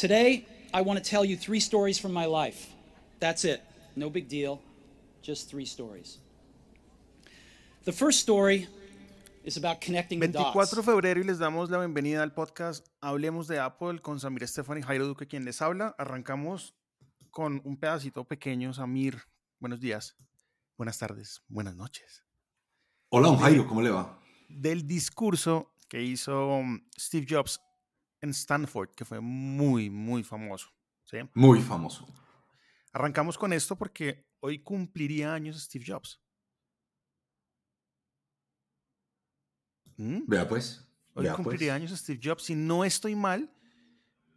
Today, I want to tell you three stories from my life. That's it. No big deal. Just three stories. The first story is about connecting the 24 dots. de febrero y les damos la bienvenida al podcast Hablemos de Apple con Samir Estefan y Jairo Duque, quien les habla. Arrancamos con un pedacito pequeño. Samir, buenos días, buenas tardes, buenas noches. Hola, don Jairo, ¿cómo le va? Del discurso que hizo um, Steve Jobs en Stanford, que fue muy, muy famoso. ¿sí? Muy famoso. Arrancamos con esto porque hoy cumpliría años Steve Jobs. ¿Mm? Vea pues. Hoy vea, cumpliría pues. años Steve Jobs. Si no estoy mal,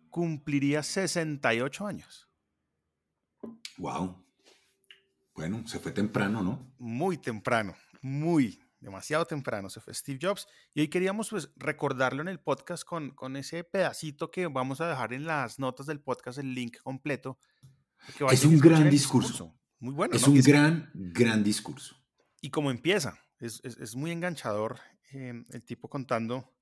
cumpliría 68 años. Wow. Bueno, se fue temprano, ¿no? Muy temprano, muy, demasiado temprano se fue Steve Jobs. Y hoy queríamos pues recordarlo en el podcast con, con ese pedacito que vamos a dejar en las notas del podcast, el link completo. que Es un gran el discurso. Muy bueno. es ¿no? un es- gran, gran discurso. Y como empieza, es, es- es muy enganchador eh, el tipo contando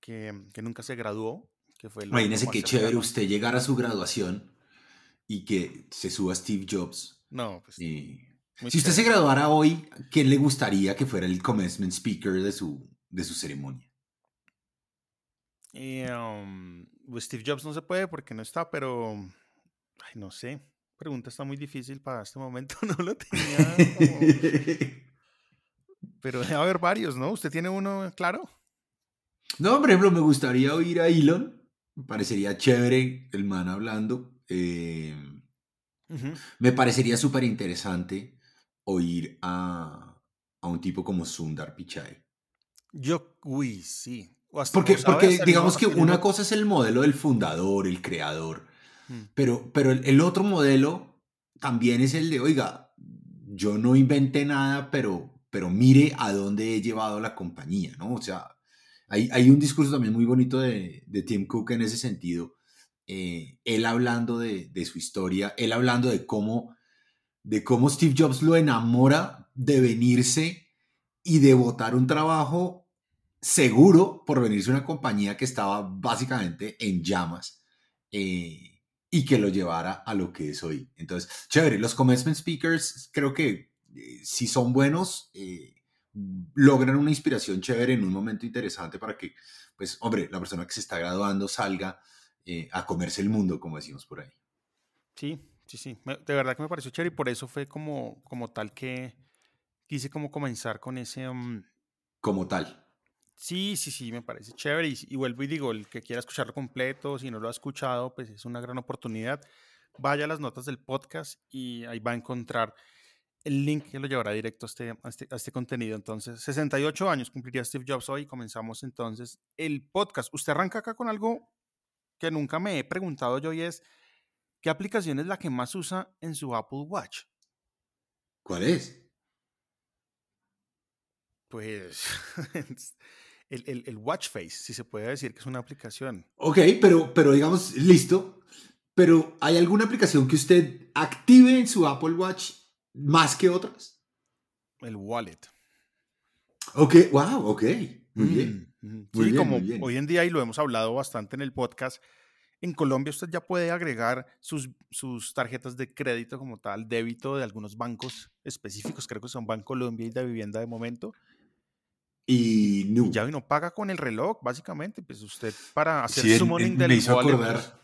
que, que nunca se graduó. Que fue Imagínese qué chévere usted llegar a su graduación y que se suba Steve Jobs. No, pues, y- muy Si usted se graduara hoy, ¿quién le gustaría que fuera el commencement speaker de su, de su ceremonia? Y, um, pues Steve Jobs no se puede porque no está, pero ay, no sé. Pregunta está muy difícil para este momento. No lo tenía. como- Pero debe haber varios, ¿no? ¿Usted tiene uno claro? No, por ejemplo, me gustaría oír a Elon. Me parecería chévere el man hablando. Eh, Me parecería súper interesante oír a, a un tipo como Sundar Pichai. Yo, uy, sí. O Porque, o porque digamos que una cosa es el modelo del fundador, el creador, Mm. pero, pero el, el otro modelo también es el de, oiga, yo no inventé nada, pero, pero mire a dónde he llevado la compañía, ¿no? O sea, hay, hay un discurso también muy bonito de, de Tim Cook en ese sentido, eh, él hablando de, de su historia, él hablando de cómo, de cómo Steve Jobs lo enamora de venirse y de botar un trabajo seguro por venirse a una compañía que estaba básicamente en llamas eh, y que lo llevara a lo que es hoy. Entonces, chévere, los commencement speakers creo que eh, si son buenos, eh, logran una inspiración chévere en un momento interesante para que, pues, hombre, la persona que se está graduando salga a comerse el mundo, como decimos por ahí. Sí, sí, sí. De verdad que me pareció chévere y por eso fue como, como tal que quise como comenzar con ese... um, Como tal. Sí, sí, sí, me parece chévere. Y, y vuelvo y digo, el que quiera escucharlo completo, si no lo ha escuchado, pues es una gran oportunidad. Vaya a las notas del podcast y ahí va a encontrar el link que lo llevará directo a este, a este, a este contenido. Entonces, 68 años cumpliría Steve Jobs hoy. Comenzamos entonces el podcast. Usted arranca acá con algo que nunca me he preguntado yo y es, ¿qué aplicación es la que más usa en su Apple Watch? ¿Cuál es? Pues el, el, el Watch Face, si se puede decir que es una aplicación. Ok, pero, pero digamos, listo. Pero ¿hay alguna aplicación que usted active en su Apple Watch más que otras? El wallet. Ok, wow, ok. Muy bien. Mm. Muy sí, bien, como muy bien. hoy en día, y lo hemos hablado bastante en el podcast, en Colombia usted ya puede agregar sus, sus tarjetas de crédito como tal, débito de algunos bancos específicos, creo que son Bancolombia y de Vivienda de momento, Y no. y ya no paga con el reloj, básicamente, pues usted para hacer Sí, summoning en- del me hizo acordar,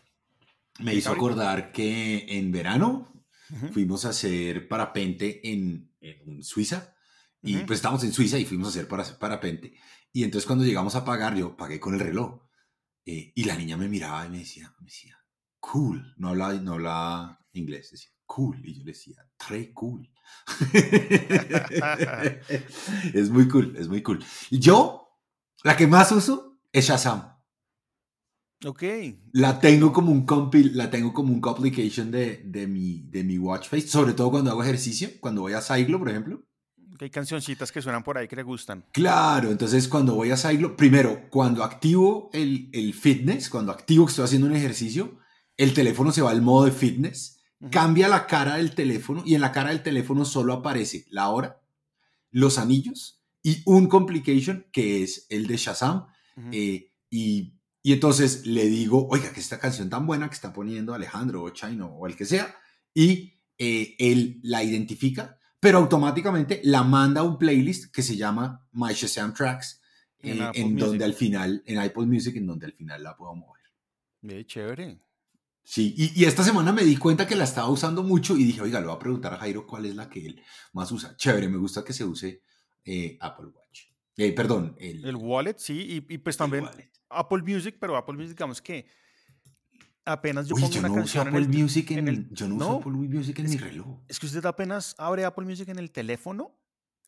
me hizo acordar que en verano pues, ujú, fuimos a hacer parapente en, en Suiza. Y Ujú. pues estábamos en Suiza y fuimos a hacer para, parapente. Y entonces cuando llegamos a pagar, yo pagué con el reloj. Eh, y la niña me miraba y me decía, me decía, cool. No hablaba, no hablaba inglés, decía, cool. Y yo le decía, très cool. es muy cool, es muy cool. Y yo, la que más uso es Shazam. Ok, La tengo como un compil, la tengo como un complication de, de, mi, de mi watch face, sobre todo cuando hago ejercicio, cuando voy a Cyclo, por ejemplo. Que hay cancioncitas que suenan por ahí que le gustan. Claro, entonces cuando voy a Cyclo, primero, cuando activo el, el fitness, cuando activo que estoy haciendo un ejercicio, el teléfono se va al modo de fitness, cambia la cara del teléfono y en la cara del teléfono solo aparece la hora, los anillos y un complication que es el de Shazam. Eh, y Y entonces le digo, oiga, que esta canción tan buena que está poniendo Alejandro o Chino o el que sea, y eh, él la identifica, pero automáticamente la manda a un playlist que se llama My Shazam Tracks, En eh, en, donde al final, en Apple Music, en donde al final la puedo mover. Bien chévere. Sí, y, y esta semana me di cuenta que la estaba usando mucho y dije, oiga, le voy a preguntar a Jairo cuál es la que él más usa. Chévere, me gusta que se use eh, Apple Watch. Eh, perdón, el, El wallet, sí, y, y pues también. Apple Music, pero Apple Music, digamos que apenas yo Uy, pongo yo una no uso en Apple el, Music en, en el- yo no uso Apple Music en mi reloj. Es que usted apenas abre Apple Music en el teléfono,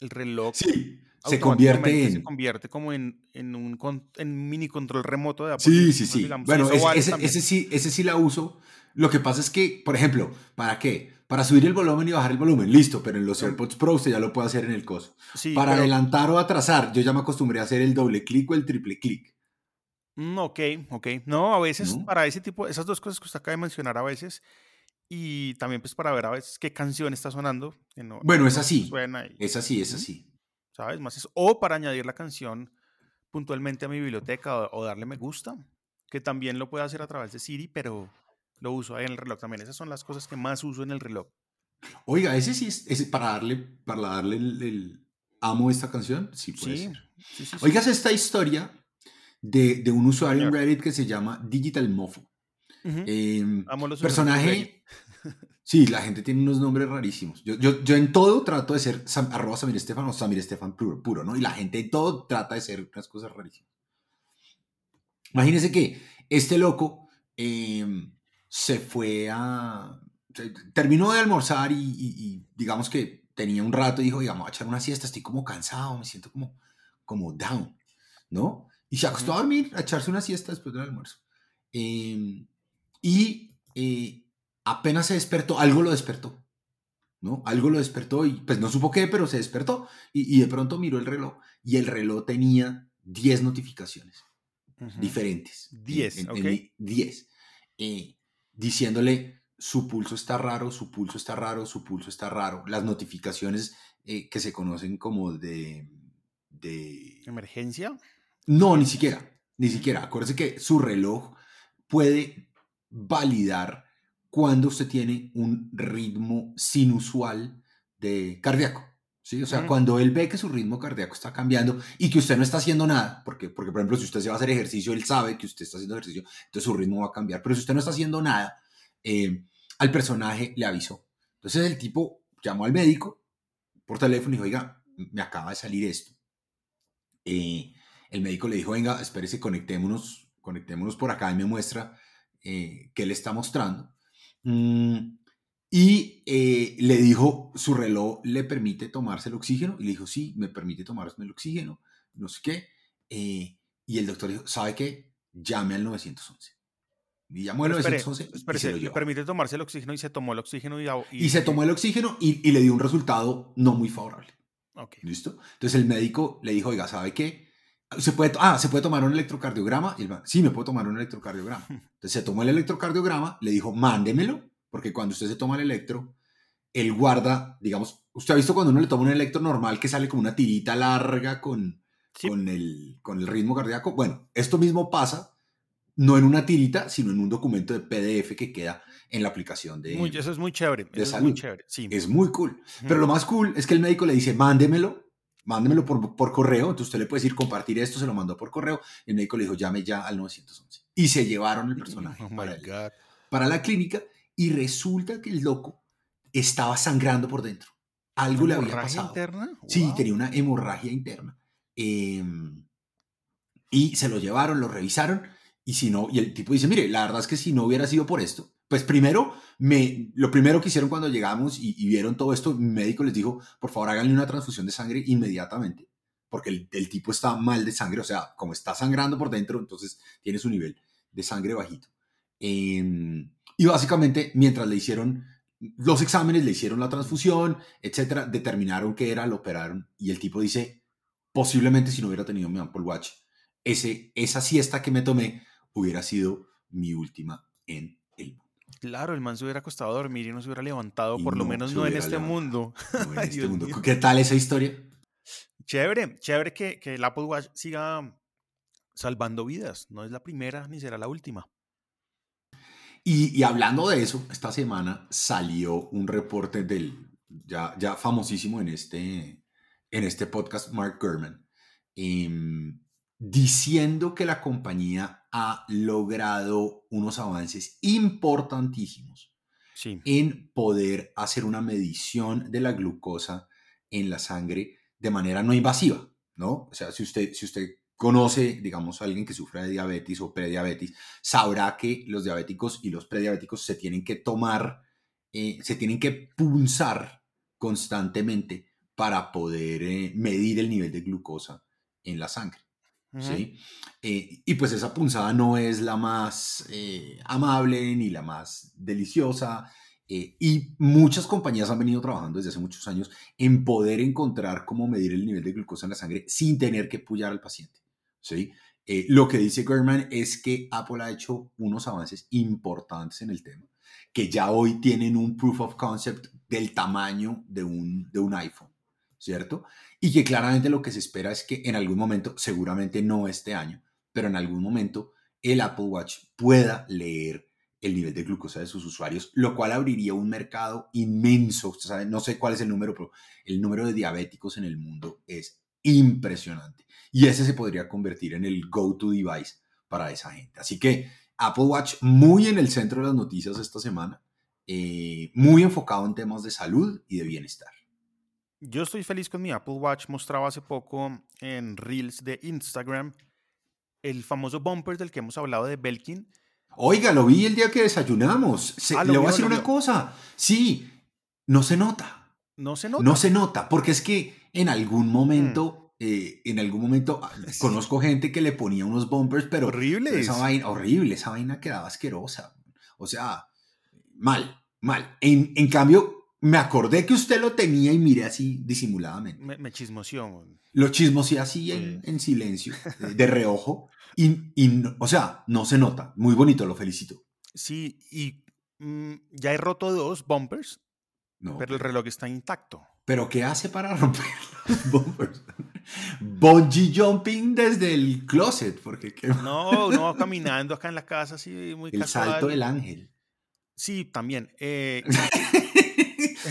el reloj Sí, se convierte se en... convierte como en, en un con- en mini control remoto de Apple Sí, sí, sí. digamos, Bueno, ese, vale ese- sí, ese sí la uso. Lo que pasa es que, por ejemplo, ¿para qué? Para subir el volumen y bajar el volumen, listo, pero en los. AirPods Pro usted ya lo puede hacer en el coso. Sí, Para pero- adelantar o atrasar, yo ya me acostumbré a hacer el doble clic o el triple clic. Mm, ok, ok. No, a veces ¿No? para ese tipo, esas dos cosas que usted acaba de mencionar a veces, y también pues para ver a veces qué canción está sonando. que no- Bueno, es así. Suena y, Es así, es así. ¿sabes? Más eso. O para añadir la canción puntualmente a mi biblioteca o, o darle me gusta, que también lo puedo hacer a través de Siri, pero lo uso ahí en el reloj también. Esas son las cosas que más uso en el reloj. Oiga, ese sí es, ese para darle, para darle el, el- amo esta canción, sí puede Sí, ser. sí, sí. Oigas esta historia de, de un usuario en. Reddit que se llama Digital Mofo. Ujú. Em, Amo los personaje. Sí, la gente tiene unos nombres rarísimos. Yo, yo, yo en todo trato de ser Sam- arroba Samir Estefan o Samir Estefan puro, puro, ¿no? Y la gente en todo trata de ser unas cosas rarísimas. Imagínense que este loco em, se fue a. se- terminó de almorzar y, y- y digamos que tenía un rato y dijo, digamos, a echar una siesta, estoy como cansado, me siento como, como down, ¿no? Y se acostó a dormir, a echarse una siesta después del almuerzo. Em, y eh, apenas se despertó, algo lo despertó, ¿no? Algo lo despertó y pues no supo qué, pero se despertó y, y de pronto miró el reloj y el reloj tenía 10 notificaciones Ujú. diferentes. 10, en- en- ok. en- 10. eh, diciéndole, su pulso está raro, su pulso está raro, su pulso está raro. Las notificaciones eh, que se conocen como de... de... ¿Emergencia? No, ni siquiera, ni siquiera. Acuérdese que su reloj puede validar cuando usted tiene un ritmo sinusual de cardíaco. ¿sí? O sea, cuando él ve que su ritmo cardíaco está cambiando y que usted no está haciendo nada, porque, porque por ejemplo, si usted se va a hacer ejercicio, él sabe que usted está haciendo ejercicio, entonces su ritmo va a cambiar. Pero si usted no está haciendo nada, eh, al personaje le avisó. Entonces el tipo llamó al médico por teléfono y dijo, oiga, me acaba de salir esto. Eh, el médico le dijo, venga, espérese, conectémonos, conectémonos por acá y me muestra eh, qué le está mostrando. Mm, y eh, le dijo, su reloj le permite tomarse el oxígeno. Y le dijo, sí, me permite tomarse el oxígeno, no sé qué. Eh, y el doctor dijo, ¿sabe qué? Llame al 911. Y llamó al Pero espere, 911 y se lo le llevó. permite tomarse el oxígeno y se tomó el oxígeno y... Y se tomó el oxígeno y, y le dio un resultado no muy favorable. Ok. ¿Listo? Entonces el médico le dijo, oiga, ¿sabe qué? ¿Se puede, ah, ¿se puede tomar un electrocardiograma? Y el man, sí, me puedo tomar un electrocardiograma. Entonces se tomó el electrocardiograma, le dijo, mándemelo, porque cuando usted se toma el electro, él guarda, digamos, usted ha visto cuando uno le toma un electro normal que sale como una tirita larga con, Sí. con, el, con el ritmo cardíaco. Bueno, esto mismo pasa, no en una tirita, sino en un documento de PDF que queda en la aplicación de... Muy- eso es muy chévere. Eso es muy salud. chévere. Sí. Es muy cool. Pero lo más cool es que el médico le dice, mándemelo, mándemelo por, por correo. Entonces usted le puede decir compartir esto, se lo mandó por correo. El médico le dijo, llame ya al 911. Y se llevaron el personaje Oh para, el- para la clínica y resulta que el loco estaba sangrando por dentro. Algo le había ¿Hemorragia pasado. interna? Sí, tenía una hemorragia interna. Eh, y se lo llevaron, lo revisaron. Y si no, y el tipo dice, mire, la verdad es que si no hubiera sido por esto, pues primero, me, lo primero que hicieron cuando llegamos y, vieron todo esto, mi médico les dijo, por favor háganle una transfusión de sangre inmediatamente, porque el, tipo está mal de sangre, o sea, como está sangrando por dentro, entonces tiene su nivel de sangre bajito. Eh, y básicamente, mientras le hicieron los exámenes, le hicieron la transfusión, etcétera, determinaron que era, lo operaron y el tipo dice, posiblemente si no hubiera tenido mi Apple Watch, ese, esa siesta que me tomé hubiera sido mi última en el mundo. Claro, el man se hubiera acostado a dormir y no se hubiera levantado, Y por lo no menos no en este levantado. mundo. No en este mundo. ¿Qué tal esa historia? Chévere, chévere que, que el Apple Watch siga salvando vidas. No es la primera ni será la última. Y, hablando de eso, esta semana salió un reporte del ya, ya famosísimo en este, en este podcast, Mark Gurman, em, diciendo que la compañía ha logrado unos avances importantísimos en poder hacer una medición de la glucosa en la sangre de manera no invasiva, ¿no? O sea, si usted, si usted conoce, digamos, a alguien que sufre de diabetes o prediabetes, sabrá que los diabéticos y los prediabéticos se tienen que tomar, eh, se tienen que punzar constantemente para poder eh, medir el nivel de glucosa en la sangre. ¿Sí? Eh, y pues esa punzada no es la más amable ni la más deliciosa. y muchas compañías han venido trabajando desde hace muchos años en poder encontrar cómo medir el nivel de glucosa en la sangre sin tener que pullar al paciente. ¿sí? Eh, lo que dice German es que Apple ha hecho unos avances importantes en el tema, que ya hoy tienen un proof of concept del tamaño de un, de un iPhone, ¿cierto? Y que claramente lo que se espera es que en algún momento, seguramente no este año, pero en algún momento el Apple Watch pueda leer el nivel de glucosa de sus usuarios, lo cual abriría un mercado inmenso. no sé cuál es el número, pero el número de diabéticos en el mundo es impresionante. Y ese se podría convertir en el go-to device para esa gente. Así que Apple Watch muy en el centro de las noticias esta semana, eh, muy enfocado en temas de salud y de bienestar. Yo estoy feliz con mi Apple Watch. Mostraba hace poco en Reels de Instagram el famoso bumper del que hemos hablado de Belkin. Oiga, lo vi el día que desayunamos. Ah, le voy a decir una cosa. Sí, no se nota. No se nota. No se nota, porque es que en algún momento, mm. eh, en algún momento ah, conozco gente que le ponía unos bumpers, pero horribles. Esa vaina, horrible, esa vaina quedaba asquerosa. O sea, mal, mal. En, en cambio, me acordé que usted lo tenía y miré así disimuladamente. Me, me chismoseó. Lo chismoseé así en, en, silencio, de, reojo. Y, y, o sea, no se nota. Muy bonito, lo felicito. Sí, y mm, ya he roto dos bumpers, no, pero el reloj está intacto. ¿Pero qué hace para romper los bumpers? Bungee jumping desde el closet, porque No, no, caminando acá en la casa, así muy El salto del ángel. Sí, también. Eh,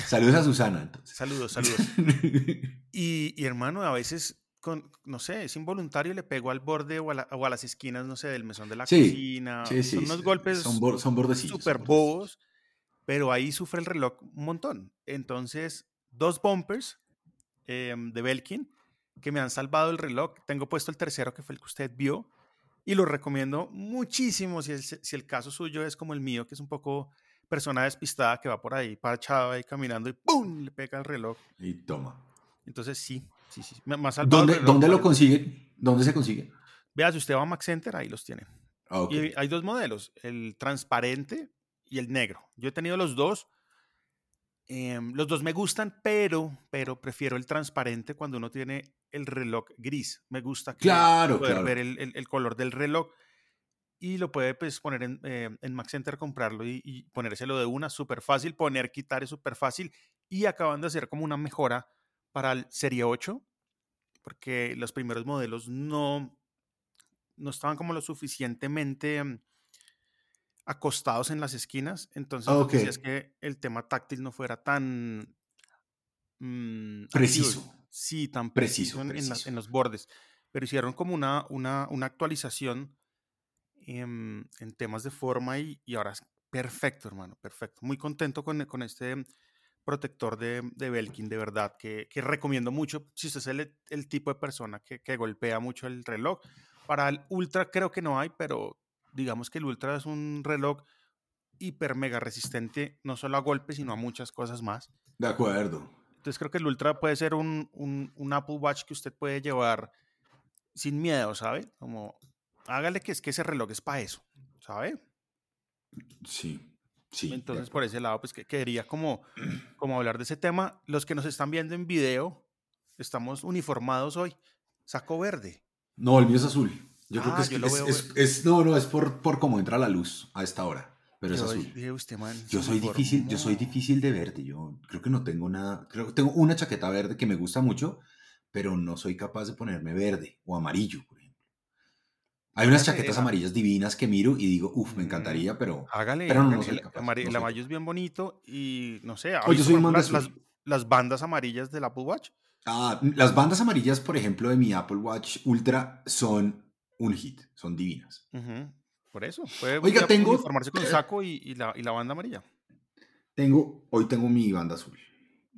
saludos a Susana, entonces. Saludos, saludos. Y, hermano, a veces, con, no sé, es involuntario, le pego al borde o a, las esquinas, no sé, del mesón de la cocina. Sí, sí, son unos golpes son, son bordecillos. Súper bobos, pero ahí sufre el reloj un montón. Entonces, dos bumpers em, de Belkin que me han salvado el reloj. Tengo puesto el tercero, que fue el que usted vio, y lo recomiendo muchísimo si el, si el caso suyo es como el mío, que es un poco persona despistada que va por ahí, parchado ahí caminando y ¡pum! le pega el reloj. Y toma. Entonces sí, sí, sí. Más ¿Dónde, ¿dónde lo consigue? ¿Dónde se consigue? Vea, si usted va a Max Center, ahí los tiene. Ah, y hay dos modelos, el transparente y el negro. Yo he tenido los dos Em, los dos me gustan, pero, pero prefiero el transparente cuando uno tiene el reloj gris. Me gusta claro, poder ver el, color del reloj y lo puede pues, poner en, eh, en Max Center, comprarlo y, ponérselo de una, súper fácil. Poner, quitar es súper fácil. Y acaban de hacer como una mejora para el Serie 8, porque los primeros modelos no, no estaban como lo suficientemente em, acostados en las esquinas. Entonces, okay. es que el tema táctil no fuera tan mm, preciso. Sí, tan preciso, en, los bordes. Pero hicieron como una, una, una actualización en, temas de forma y, y, ahora es perfecto, hermano, perfecto. Muy contento con, con este protector de, de, Belkin, de verdad, que, que recomiendo mucho si usted es el, el tipo de persona que, que golpea mucho el reloj. Para el Ultra creo que no hay, pero digamos que el Ultra es un reloj hiper mega resistente, no solo a golpes, sino a muchas cosas más. De acuerdo. Entonces creo que el Ultra puede ser un, un, Apple Watch que usted puede llevar sin miedo, ¿sabe? Como, hágale que es que ese reloj es para eso, ¿sabe? Sí, sí. Entonces por ese lado, pues que quería como, como hablar de ese tema. Los que nos están viendo en video, estamos uniformados hoy. Saco verde. No, el mío es azul. Yo creo que ah, es, es, no, no, es por, por cómo entra la luz a esta hora. Pero es azul. yo soy difícil, yo soy difícil de verde. Yo creo que no tengo nada. Creo que tengo una chaqueta verde que me gusta mucho, pero no soy capaz de ponerme verde o amarillo, por. Hay unas chaquetas amarillas divinas que miro y digo, uff, me encantaría, pero, Hágale, pero no, no soy El, capaz. amari- no el amarillo es bien bonito y no sé, ¿ha Oye, soy man las, las, las bandas amarillas del Apple Watch? Ah, las bandas amarillas, por ejemplo, de mi Apple Watch Ultra son un hit, son divinas. Por eso, puede Oiga, tengo, uniformarse con el saco y, y la, y la banda amarilla. tengo, hoy tengo mi banda azul.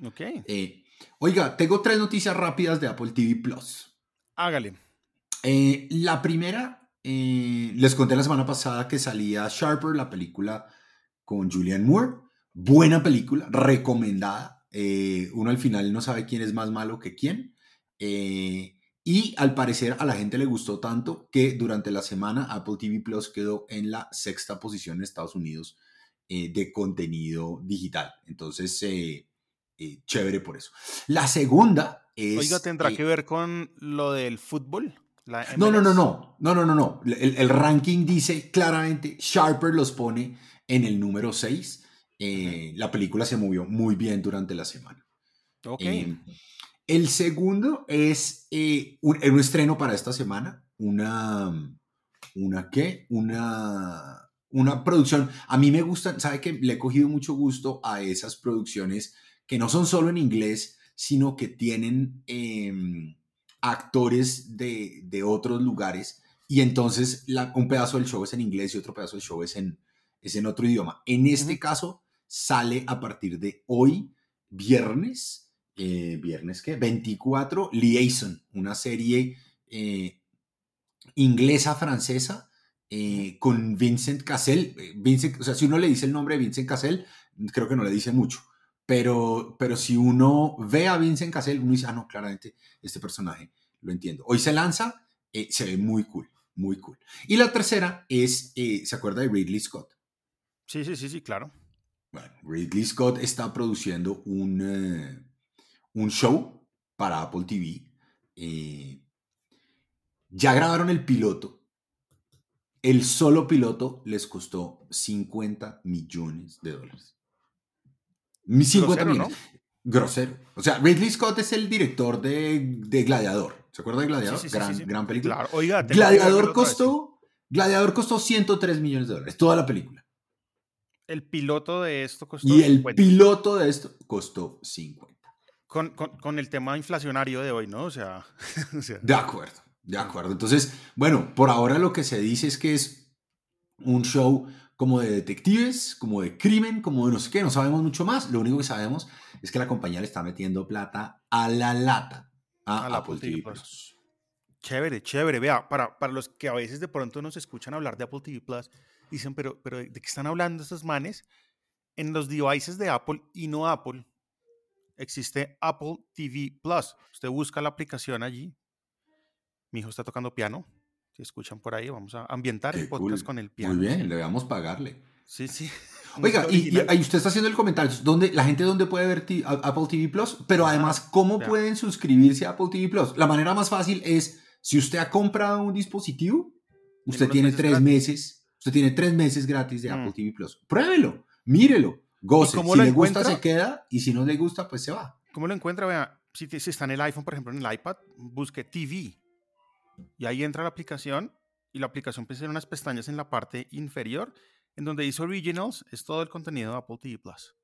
Ok, Eh, oiga, tengo tres noticias rápidas de Apple TV Plus. hágale. Eh, la primera, eh, les conté la semana pasada que salía Sharper, la película con Julianne Moore. Buena película, recomendada. Eh, uno al final no sabe quién es más malo que quién. Eh, y al parecer a la gente le gustó tanto que durante la semana Apple TV Plus quedó en la sexta posición en Estados Unidos eh, de contenido digital. Entonces, eh, eh, chévere por eso. La segunda es... Oiga, ¿tendrá que ver con lo del fútbol? La no, no, no, no, no, no, no, no. El, el ranking dice claramente, Sharper los pone en el número 6. La película se movió muy bien durante la semana. Ok, Eh, el segundo es eh, un, un estreno para esta semana, una, una qué, una, una producción. A mí me gustan, sabe que le he cogido mucho gusto a esas producciones que no son solo en inglés, sino que tienen em, actores de, de otros lugares y entonces la- un pedazo del show es en inglés y otro pedazo del show es en, es en otro idioma. En este caso sale a partir de hoy, viernes, eh, viernes qué, 24, Liaison, una serie eh, inglesa-francesa eh, con Vincent Cassel. Vincent, o sea, si uno le dice el nombre de Vincent Cassel, creo que no le dice mucho. Pero, pero si uno ve a Vincent Cassel, uno dice, ah, no, claramente este personaje lo entiendo. Hoy se lanza, eh, se ve muy cool, muy cool. Y la tercera es, eh, ¿se acuerda de Ridley Scott? sí, sí, sí, sí, claro. Bueno, Ridley Scott está produciendo un, eh, un show para Apple TV. eh, ya grabaron el piloto. El solo piloto les costó 50 millones de dólares. Mi 50 Grosero, millones. Grosero. O sea, Ridley Scott es el director de, de Gladiador. ¿Se acuerda de Gladiador? Sí, gran, sí, gran película. Claro, oiga, Gladiador costó, Gladiador costó 103 millones de dólares. Toda la película. El piloto de esto costó Y el 50. piloto de esto costó 50. Con, con, con el tema inflacionario de hoy, ¿no? O sea, o sea, De acuerdo, de acuerdo. Entonces, bueno, por ahora lo que se dice es que es un show como de detectives, como de crimen, como de no sé qué, no sabemos mucho más. Lo único que sabemos es que la compañía le está metiendo plata a la lata a, A la Apple TV Plus. Chévere, chévere. Vea, para, para los que a veces de pronto nos escuchan hablar de Apple TV Plus, dicen, pero, pero ¿de qué están hablando estos manes? En los devices de Apple y no Apple, existe Apple TV Plus. Usted busca la aplicación allí. Mi hijo está tocando piano. Si escuchan por ahí, vamos a ambientar Qué el podcast cool. con el piano. Muy bien, sí. le vamos a pagarle. Sí, sí. Oiga, y, y usted está haciendo el comentario, ¿dónde, la gente dónde puede ver Apple TV Plus, pero además, ¿cómo pueden suscribirse a Apple TV Plus? La manera más fácil es, si usted ha comprado un dispositivo, usted tiene meses tres gratis. meses, usted tiene tres meses gratis de Mm. Apple TV Plus. Pruébelo, mírelo, goce. Si le gusta, encuentra? se queda, y si no le gusta, pues se va. ¿Cómo lo encuentra? Vea, si, si está en el iPhone, por ejemplo, en el iPad, busque TV. Y ahí entra la aplicación y la aplicación pues tiene unas pestañas en la parte inferior en donde dice Originals, es todo el contenido de Apple TV Plus.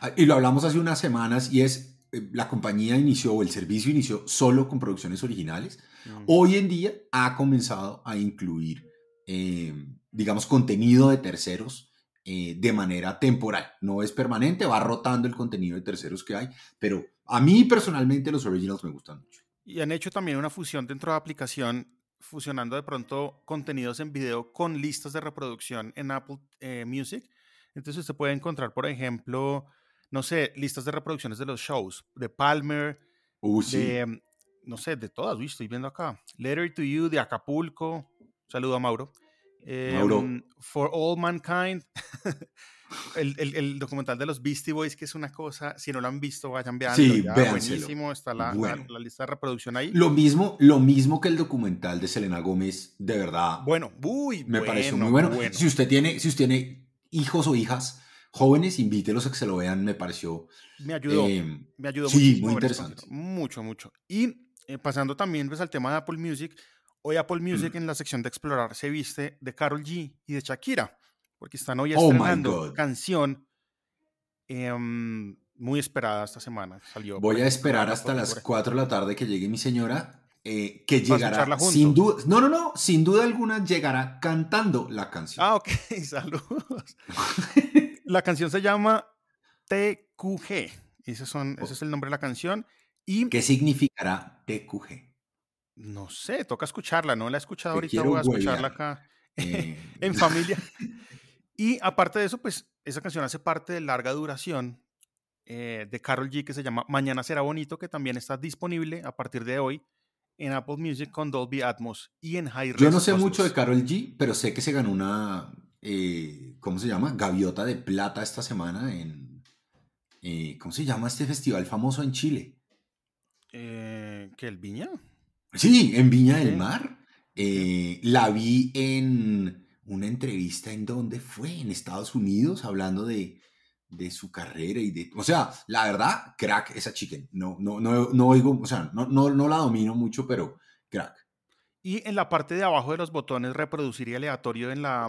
Ah, Y lo hablamos hace unas semanas, y es, eh, la compañía inició, o el servicio inició solo con producciones originales. Mm. hoy en día ha comenzado a incluir, eh, digamos, contenido de terceros eh, de manera temporal. No es permanente, va rotando el contenido de terceros que hay, pero a mí personalmente los originals me gustan mucho. Y han hecho también una fusión dentro de la aplicación, fusionando de pronto contenidos en video con listas de reproducción en Apple eh, Music. Entonces usted puede encontrar, por ejemplo, no sé, listas de reproducciones de los shows, de Palmer, Uh, sí. de, no sé, de todas, uy, estoy viendo acá. Letter to You, de Acapulco. Saludo a Mauro. Mauro. Em, For All Mankind. el, el- el documental de los Beastie Boys, que es una cosa, si no lo han visto, vayan vean. Sí, véanselo. Buenísimo, está la, la- Bueno. la lista de reproducción ahí. Lo mismo, lo mismo que el documental de Selena Gómez, de verdad, Bueno, uy, me bueno, pareció muy bueno. Si usted tiene, si usted tiene hijos o hijas jóvenes, invítelos a que se lo vean, me pareció. Me ayudó. eh, Me ayudó Sí, muy interesante. Mucho, mucho. Y eh, pasando también pues, al tema de Apple Music, hoy Apple Music en la sección de explorar se viste de Carol G y de Shakira, porque están hoy Oh estrenando God. canción em, muy esperada esta semana. Salió Voy a ahí, esperar hasta por- las por- 4 de la tarde que llegue mi señora, eh, que llegará sin duda, no, no, no, sin duda alguna llegará cantando la canción. Ah, ok, saludos. la canción se llama TQG. Ese, son, ese es el nombre de la canción. Y ¿Qué significará TQG? no sé, toca escucharla, no la he escuchado Te ahorita, voy a escucharla acá Eh, en familia. Y aparte de eso, pues esa canción hace parte de larga duración eh, de Carol G que se llama Mañana será bonito, que también está disponible a partir de hoy en Apple Music con Dolby Atmos y en High Yo no sé mucho de. Carol G, pero sé que se ganó una, eh, ¿cómo se llama? Gaviota de plata esta semana en, eh, ¿cómo se llama este festival famoso en Chile? Eh, ¿Que el Viña? Sí, en Viña del. Mar. La vi en una entrevista en donde fue, en Estados Unidos, hablando de, de su carrera y de, o sea, la verdad, crack esa chica. No, no, no, no oigo, o sea, no, no, no la domino mucho, pero crack. Y en la parte de abajo de los botones reproducir y aleatorio en la,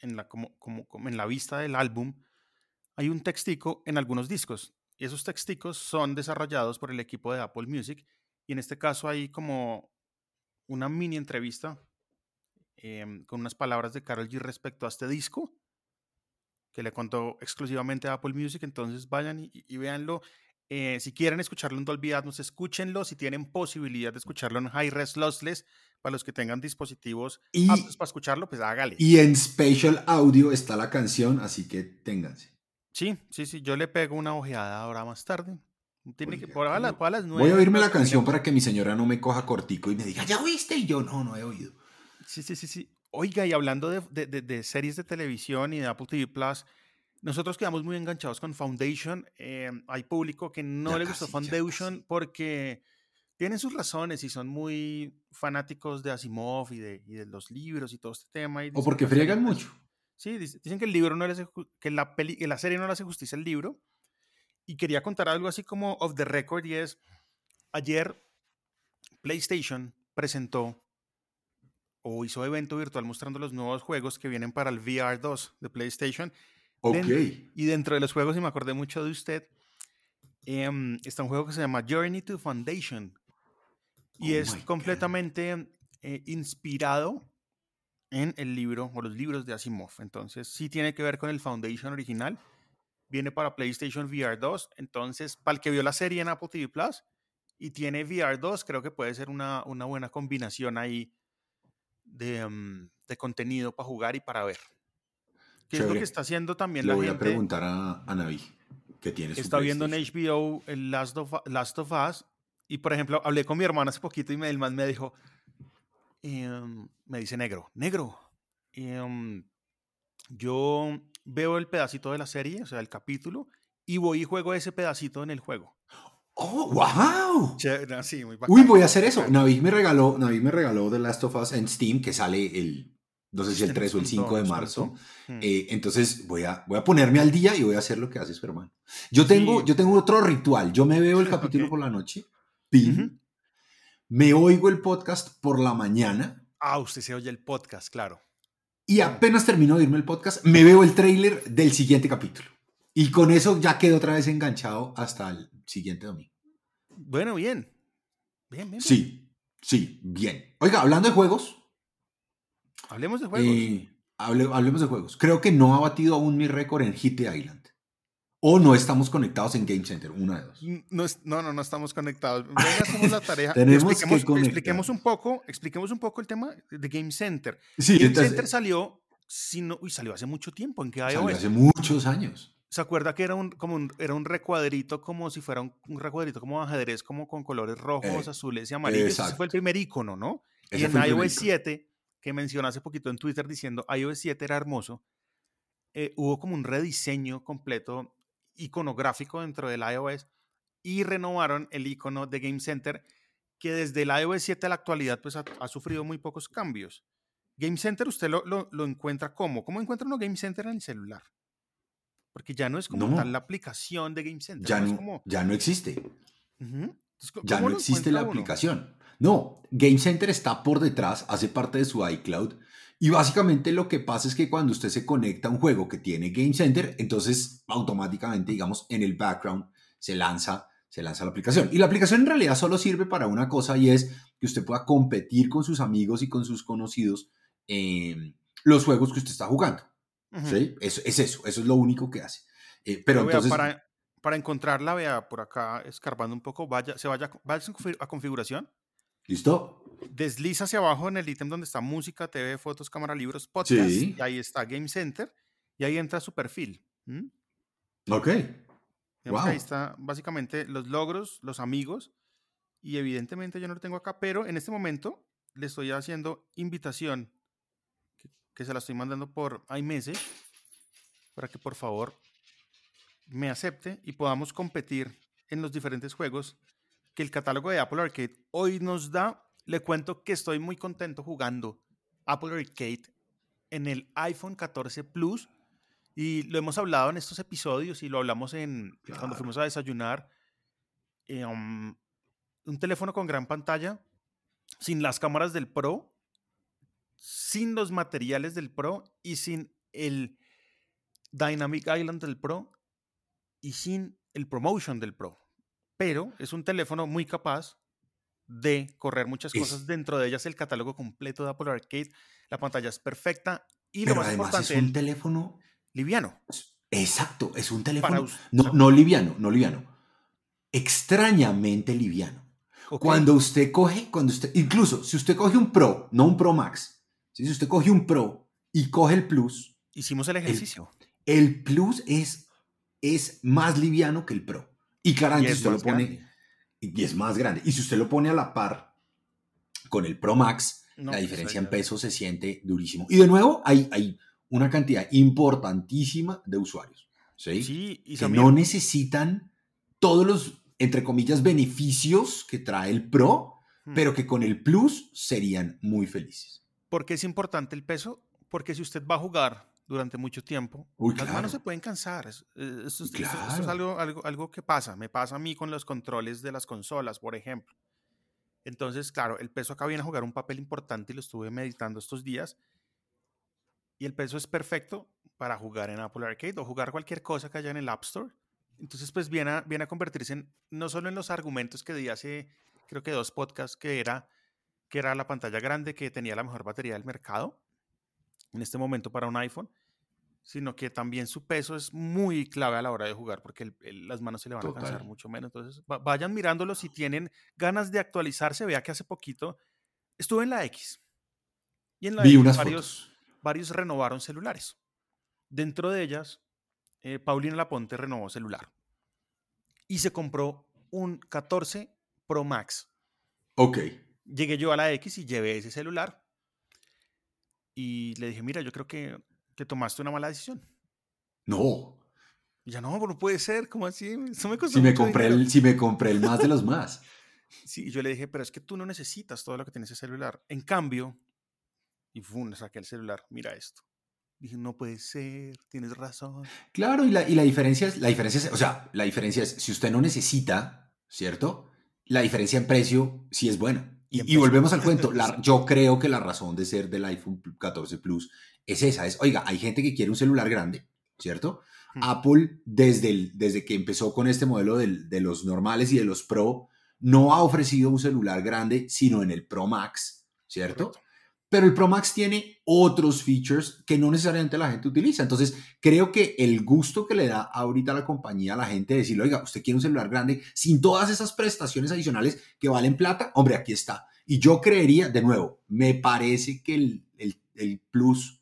en la, como, como, como en la vista del álbum, hay un textico en algunos discos. Y esos texticos son desarrollados por el equipo de Apple Music. Y en este caso hay como una mini entrevista em, con unas palabras de Carol G respecto a este disco que le contó exclusivamente a Apple Music. Entonces vayan y, y véanlo. Eh, si quieren escucharlo en Dolby Atmos, escúchenlo. Si tienen posibilidad de escucharlo en High Res Lossless, para los que tengan dispositivos Y, aptos para escucharlo, pues hágale. y en Spatial Audio está la canción, así que ténganse. Sí, sí, sí. Yo le pego una ojeada ahora más tarde. Tiene que por, las, por las Voy a nueve oírme la canción para que mi señora no me coja cortico y me diga, ¿ya oíste? Y yo, no, no he oído. Sí, sí, sí, sí. Oiga, y hablando de, de- de- de series de televisión y de Apple TV Plus, nosotros quedamos muy enganchados con Foundation. Eh, hay público que no Ya le gustó casi, Foundation porque tienen sus razones y son muy fanáticos de Asimov y de, y de los libros y todo este tema. y O porque friegan mucho. Sí, dic- dicen que el libro no le hace que la peli, que la serie no le hace justicia al libro. Y quería contar algo así como off the record y es ayer PlayStation presentó o hizo evento virtual mostrando los nuevos juegos que vienen para el VR 2 de PlayStation. Ok. Y dentro de los juegos, y me acordé mucho de usted, em, está un juego que se llama Journey to Foundation. Y Oh es completamente eh, inspirado en el libro o los libros de Asimov. Entonces, sí tiene que ver con el Foundation original. Viene para PlayStation VR 2. Entonces, para el que vio la serie en Apple TV Plus y tiene VR 2, creo que puede ser una, una buena combinación ahí de, mm, de contenido para jugar y para ver. ¿Qué es lo Chévere. que está haciendo también Le la voy a gente? preguntar a, a Navi, que tiene su está viendo en. HBO el Last of, Last of Us y por ejemplo hablé con mi hermano hace poquito y me, el man me dijo em, me dice negro negro em, yo veo el pedacito de la serie o sea el capítulo y voy y juego ese pedacito en el juego ¡Oh, wow! No, sí, muy Uy, bacano, voy a hacer eso. Navi me regaló, Navi me regaló The Last of Us en Steam, que sale el, no sé si el Este 3 o el nos 5 contó, de marzo. contó. Mm. Eh, entonces voy a, voy a ponerme al día y voy a hacer lo que hace su hermano. Yo tengo, Sí. yo tengo otro ritual. Yo me veo el capítulo Ok. por la noche, pin, Ujú. me oigo el podcast por la mañana ah usted se oye el podcast claro y apenas termino de oírme el podcast, me veo el tráiler del siguiente capítulo. Y con eso ya quedo otra vez enganchado hasta el siguiente domingo. bueno bien bien, bien, bien. Sí, sí, bien. Oiga, hablando de juegos, hablemos de juegos Eh, hable- hablemos de juegos. Creo que no ha batido aún mi récord en Hit Island. O no estamos conectados en Game Center, una de dos. No, no, no, no estamos conectados. Venga, hacemos la tarea. Tenemos que expliquemos, conectarnos. un poco, expliquemos un poco el tema de Game Center. Sí, Game entonces, Center salió, si no, uy, salió hace mucho tiempo. ¿En qué salió iOS? hace muchos años. ¿Se acuerda que era un, como un, era un recuadrito, como si fuera un, un recuadrito como ajedrez, como con colores rojos, Eh, azules y amarillos? Ese fue el primer icono, ¿no? y en iOS primer icono. 7, que mencioné hace poquito en Twitter diciendo iOS 7 era hermoso, eh, hubo como un rediseño completo iconográfico dentro del iOS y renovaron el icono de Game Center que desde el iOS 7 a la actualidad pues ha, ha sufrido muy pocos cambios. Game Center usted lo, lo, lo encuentra como? ¿Cómo encuentra uno Game Center en el celular? Porque ya no es como No. tal la aplicación de Game Center. Ya no, como, ya no existe. Ujú. Entonces, ¿cómo Ya no existe la uno? aplicación. No, Game Center está por detrás, hace parte de su iCloud. Y básicamente lo que pasa es que cuando usted se conecta a un juego que tiene Game Center, entonces automáticamente, digamos, en el background se lanza, se lanza la aplicación. Y la aplicación en realidad solo sirve para una cosa y es que usted pueda competir con sus amigos y con sus conocidos en los juegos que usted está jugando. ¿Sí? Es, es, eso, eso es lo único que hace. Eh, pero entonces... Para, para, encontrarla, vea por acá, escarbando un poco, vaya, se vaya, vaya a configuración. ¿Listo? Desliza hacia abajo en el ítem donde está música, TV, fotos, cámara, libros, podcast. Y ahí está Game Center. Y ahí entra su perfil. Ok. Wow. Ahí está básicamente los logros, los amigos. Y evidentemente yo no lo tengo acá, pero en este momento le estoy haciendo invitación que se la estoy mandando por iMessage para que por favor me acepte y podamos competir en los diferentes juegos que el catálogo de Apple Arcade hoy nos da. Le cuento que estoy muy contento jugando Apple Arcade en el iPhone 14 Plus y lo hemos hablado en estos episodios y lo hablamos en cuando fuimos a desayunar. Eh, um, un teléfono con gran pantalla, sin las cámaras del Pro, sin los materiales del Pro y sin el Dynamic Island del Pro y sin el Promotion del Pro. Pero es un teléfono muy capaz de correr muchas cosas. Dentro de ellas el catálogo completo de Apple Arcade. La pantalla es perfecta y lo más importante es un teléfono liviano. Exacto, es un teléfono no, no liviano, no liviano. Extrañamente liviano. Cuando usted coge, cuando usted, incluso si usted coge un Pro, no un Pro Max, si usted coge un Pro y coge el Plus. Hicimos el ejercicio. El, Plus es, es más liviano que el Pro. Y claramente si usted lo pone. Y es más grande. Y si usted lo pone a la par con el Pro Max, la diferencia en peso se siente durísimo. Y de nuevo, hay, hay una cantidad importantísima de usuarios. ¿sí? y que no necesitan todos los, entre comillas, beneficios que trae el Pro, hmm. pero que con el Plus serían muy felices. ¿Por qué es importante el peso? Porque si usted va a jugar durante mucho tiempo, las manos se pueden cansar. Eh, esto, es algo, algo, algo que pasa. Me pasa a mí con los controles de las consolas, por ejemplo. Entonces, claro, el peso acá viene a jugar un papel importante y lo estuve meditando estos días. Y el peso es perfecto para jugar en Apple Arcade o jugar cualquier cosa que haya en el App Store. Entonces, pues viene a, viene a convertirse en, no solo en los argumentos que di hace, creo que dos podcasts, que era que era la pantalla grande que tenía la mejor batería del mercado en este momento para un iPhone, sino que también su peso es muy clave a la hora de jugar porque las manos se le van a cansar mucho menos. Entonces, vayan mirándolo si tienen ganas de actualizarse. Vea que hace poquito estuve en la X y en la X varios, varios renovaron celulares. Dentro de ellas, eh, Paulina Laponte renovó celular y se compró un 14 Pro Max. Ok llegué yo a la X y llevé ese celular y le dije, mira, yo creo que, que tomaste una mala decisión. No. Y ya no, no puede ser, ¿cómo así? Eso me si, me compré el, si me compré el más de los más. sí, yo le dije, pero es que tú no necesitas todo lo que tiene ese celular. En cambio, y fum, saqué el celular, mira esto. Dije, no puede ser, tienes razón. Claro, y la, y la diferencia es, la diferencia es, o sea, la diferencia es, si usted no necesita, ¿cierto? La diferencia en precio sí es buena. Y, volvemos al cuento. yo creo que la razón de ser del iPhone 14 Plus es esa. Es, oiga, hay gente que quiere un celular grande, ¿cierto? Hmm. Apple, desde, el, desde que empezó con este modelo de los normales y de los Pro, no ha ofrecido un celular grande, sino en el Pro Max, ¿cierto? Pero el Pro Max tiene otros features que no necesariamente la gente utiliza. Entonces, creo que el gusto que le da ahorita a la compañía a la gente de decirle, oiga, usted quiere un celular grande sin todas esas prestaciones adicionales que valen plata, hombre, aquí está. Y yo creería, de nuevo, me parece que el, el, Plus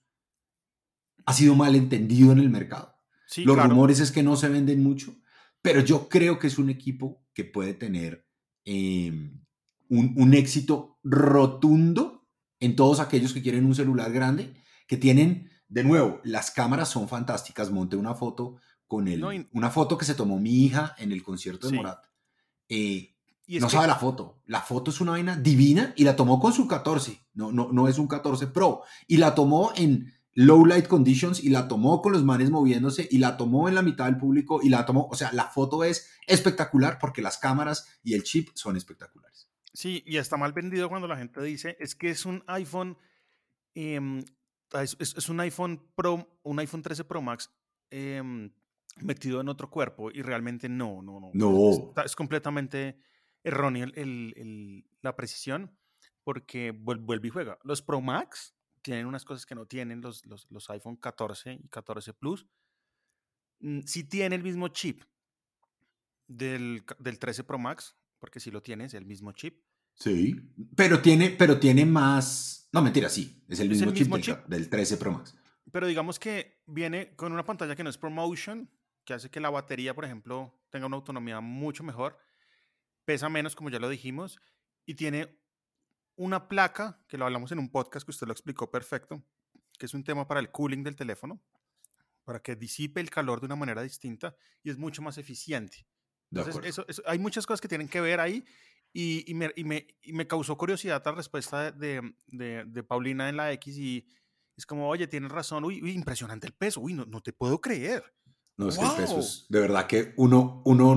ha sido mal entendido en el mercado. Los rumores es que no se venden mucho, pero yo creo que es un equipo que puede tener em, un, un éxito rotundo en todos aquellos que quieren un celular grande, que tienen, de nuevo, las cámaras son fantásticas. Monté una foto con el, una foto que se tomó mi hija en el concierto de Morat. Eh, no sabe la foto. La foto es una vaina divina y la tomó con su 14. No, no, no es un 14 Pro. Y la tomó en low light conditions y la tomó con los manes moviéndose y la tomó en la mitad del público y la tomó. O sea, la foto es espectacular porque las cámaras y el chip son espectaculares. Sí, y está mal vendido cuando la gente dice, es que es un iPhone, em, es, es- un iPhone Pro, un iPhone 13 Pro Max em, metido en otro cuerpo y realmente no, no, no. No. Está- es completamente erróneo el- el- el- la precisión porque vuel- vuelve y juega. Los Pro Max tienen unas cosas que no tienen los, los, los iPhone 14 y 14 Plus. Mm, Sí tiene el mismo chip del, del 13 Pro Max, porque si lo tienes, el mismo chip. Sí. Pero tiene, pero tiene más. No, mentira, sí. Es el Es mismo, el chip, mismo del, chip. del 13 Pro Max. Pero digamos que viene con una pantalla que no es ProMotion, que hace que la batería, por ejemplo, tenga una autonomía mucho mejor, pesa menos, como ya lo dijimos, y tiene una placa, que lo hablamos en un podcast que usted lo explicó perfecto, que es un tema para el cooling del teléfono, para que disipe el calor de una manera distinta y es mucho más eficiente. Entonces, eso, eso- hay muchas cosas que tienen que ver ahí y, y me, y me- y me causó curiosidad la respuesta de, de- de Paulina en la X y es como, oye, tienes razón, uy, uy, impresionante el peso, uy, no, no te puedo creer. No, es que el peso ¡Wow! es. De verdad que uno. uno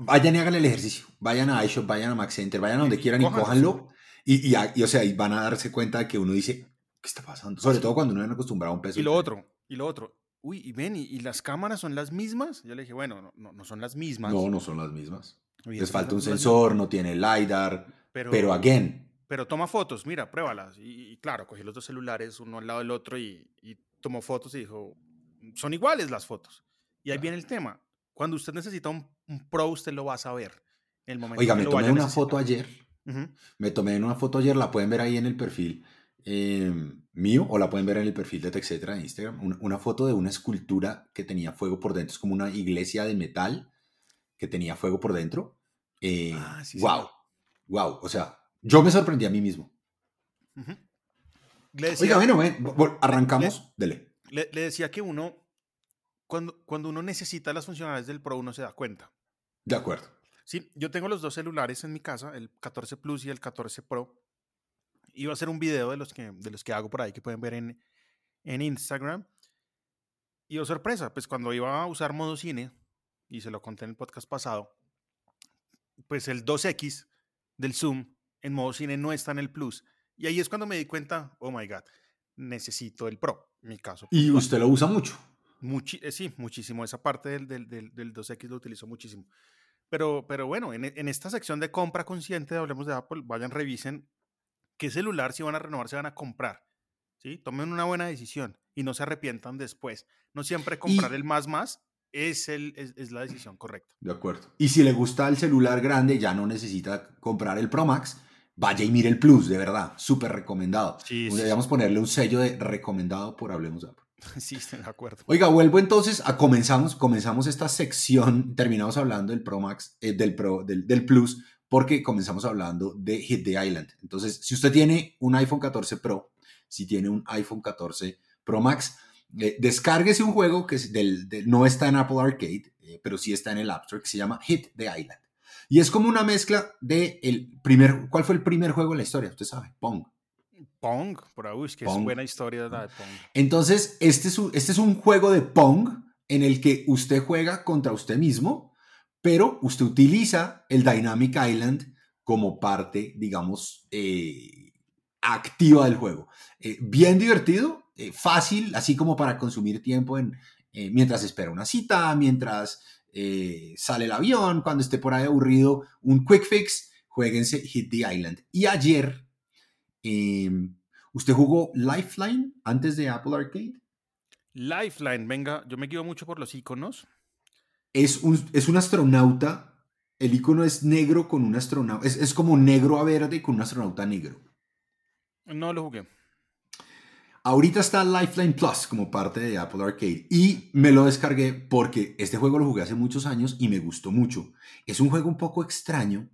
vayan y hagan el ejercicio. Vayan a iShop, vayan a Max Center, vayan a donde quieran y cójanlo. Y, y, o sea, y van a darse cuenta de que uno dice, ¿qué está pasando? Sobre todo cuando uno no acostumbrado a un peso. Y lo otro, y lo otro, uy, y ven, y, y las cámaras son las mismas. Yo le dije, bueno, no, no, no son las mismas. No, no son las mismas. Les falta un sensor, no tiene LiDAR. pero, Pero, again, pero toma fotos, mira, pruébalas. Y, y claro, cogí los dos celulares uno al lado del otro y, y tomó fotos y dijo, son iguales las fotos. Y ahí Claro. viene el tema. Cuando usted necesita un, un pro, usted lo va a saber. En el momento oiga, que me lo tomé vaya a una foto ayer. Ujú. Me tomé una foto ayer, la pueden ver ahí en el perfil eh, mío o la pueden ver en el perfil de TechCetra de Instagram. Una, una foto de una escultura que tenía fuego por dentro. Es como una iglesia de metal que tenía fuego por dentro. Eh, Ah, sí, wow, wow. O sea, yo me sorprendí a mí mismo. Le decía, Oiga, bueno, arrancamos. Dele. le, le decía que uno, cuando, cuando uno necesita las funcionalidades del Pro, uno se da cuenta. De acuerdo. Sí, yo tengo los dos celulares en mi casa, el 14 Plus y el 14 Pro. Iba a hacer un video de los que, de los que hago por ahí que pueden ver en, en Instagram. Y oh sorpresa, pues cuando iba a usar modo cine, y se lo conté en el podcast pasado, pues el 2X del Zoom en modo cine no está en el Plus. Y ahí es cuando me di cuenta, oh my God, necesito el Pro, en mi caso. Y usted lo usa mucho. Muchi- eh, sí, muchísimo. Esa parte del, del, del, del 2X lo utilizo muchísimo. Pero, pero bueno, en, en esta sección de compra consciente, hablemos de Apple, vayan, revisen qué celular si van a renovar, se van a comprar. ¿sí? Tomen una buena decisión y no se arrepientan después. No siempre comprar Y- el más más es, el, es, es la decisión correcta. De acuerdo. Y si le gusta el celular grande, ya no necesita comprar el Pro Max. Vaya y mire el Plus, de verdad. Súper recomendado. Sí, sí, Deberíamos ponerle un sello de recomendado por Hablemos de Apple. sí, estoy de acuerdo. Oiga, vuelvo entonces a comenzamos, comenzamos esta sección, terminamos hablando del Pro Max, eh, del Pro, del, del Plus, porque comenzamos hablando de Hit the Island. Entonces, si usted tiene un iPhone 14 Pro, si tiene un iPhone 14 Pro Max, eh, descárguese un juego que es del, no está en Apple Arcade, eh, pero sí está en el App Store, que se llama Hit the Island. Y es como una mezcla de el primer, ¿cuál fue el primer juego en la historia? Usted sabe, Pong. Pong, por ahí, es que es Pong. buena historia la de Pong. Entonces, este es, un, este es un juego de Pong en el que usted juega contra usted mismo, pero usted utiliza el Dynamic Island como parte, digamos, eh, activa del juego. Eh, bien divertido, eh, fácil, así como para consumir tiempo en, mientras espera una cita, mientras sale el avión, cuando esté por ahí aburrido, un quick fix, jueguense Hit the Island. Y ayer, eh, ¿usted jugó Lifeline antes de Apple Arcade? Lifeline, venga, yo me guío mucho por los iconos. Es un, es un astronauta, el icono es negro con un astronauta, es, es como negro a verde con un astronauta negro. No lo jugué. Ahorita está Lifeline Plus como parte de Apple Arcade y me lo descargué porque este juego lo jugué hace muchos años y me gustó mucho. Es un juego un poco extraño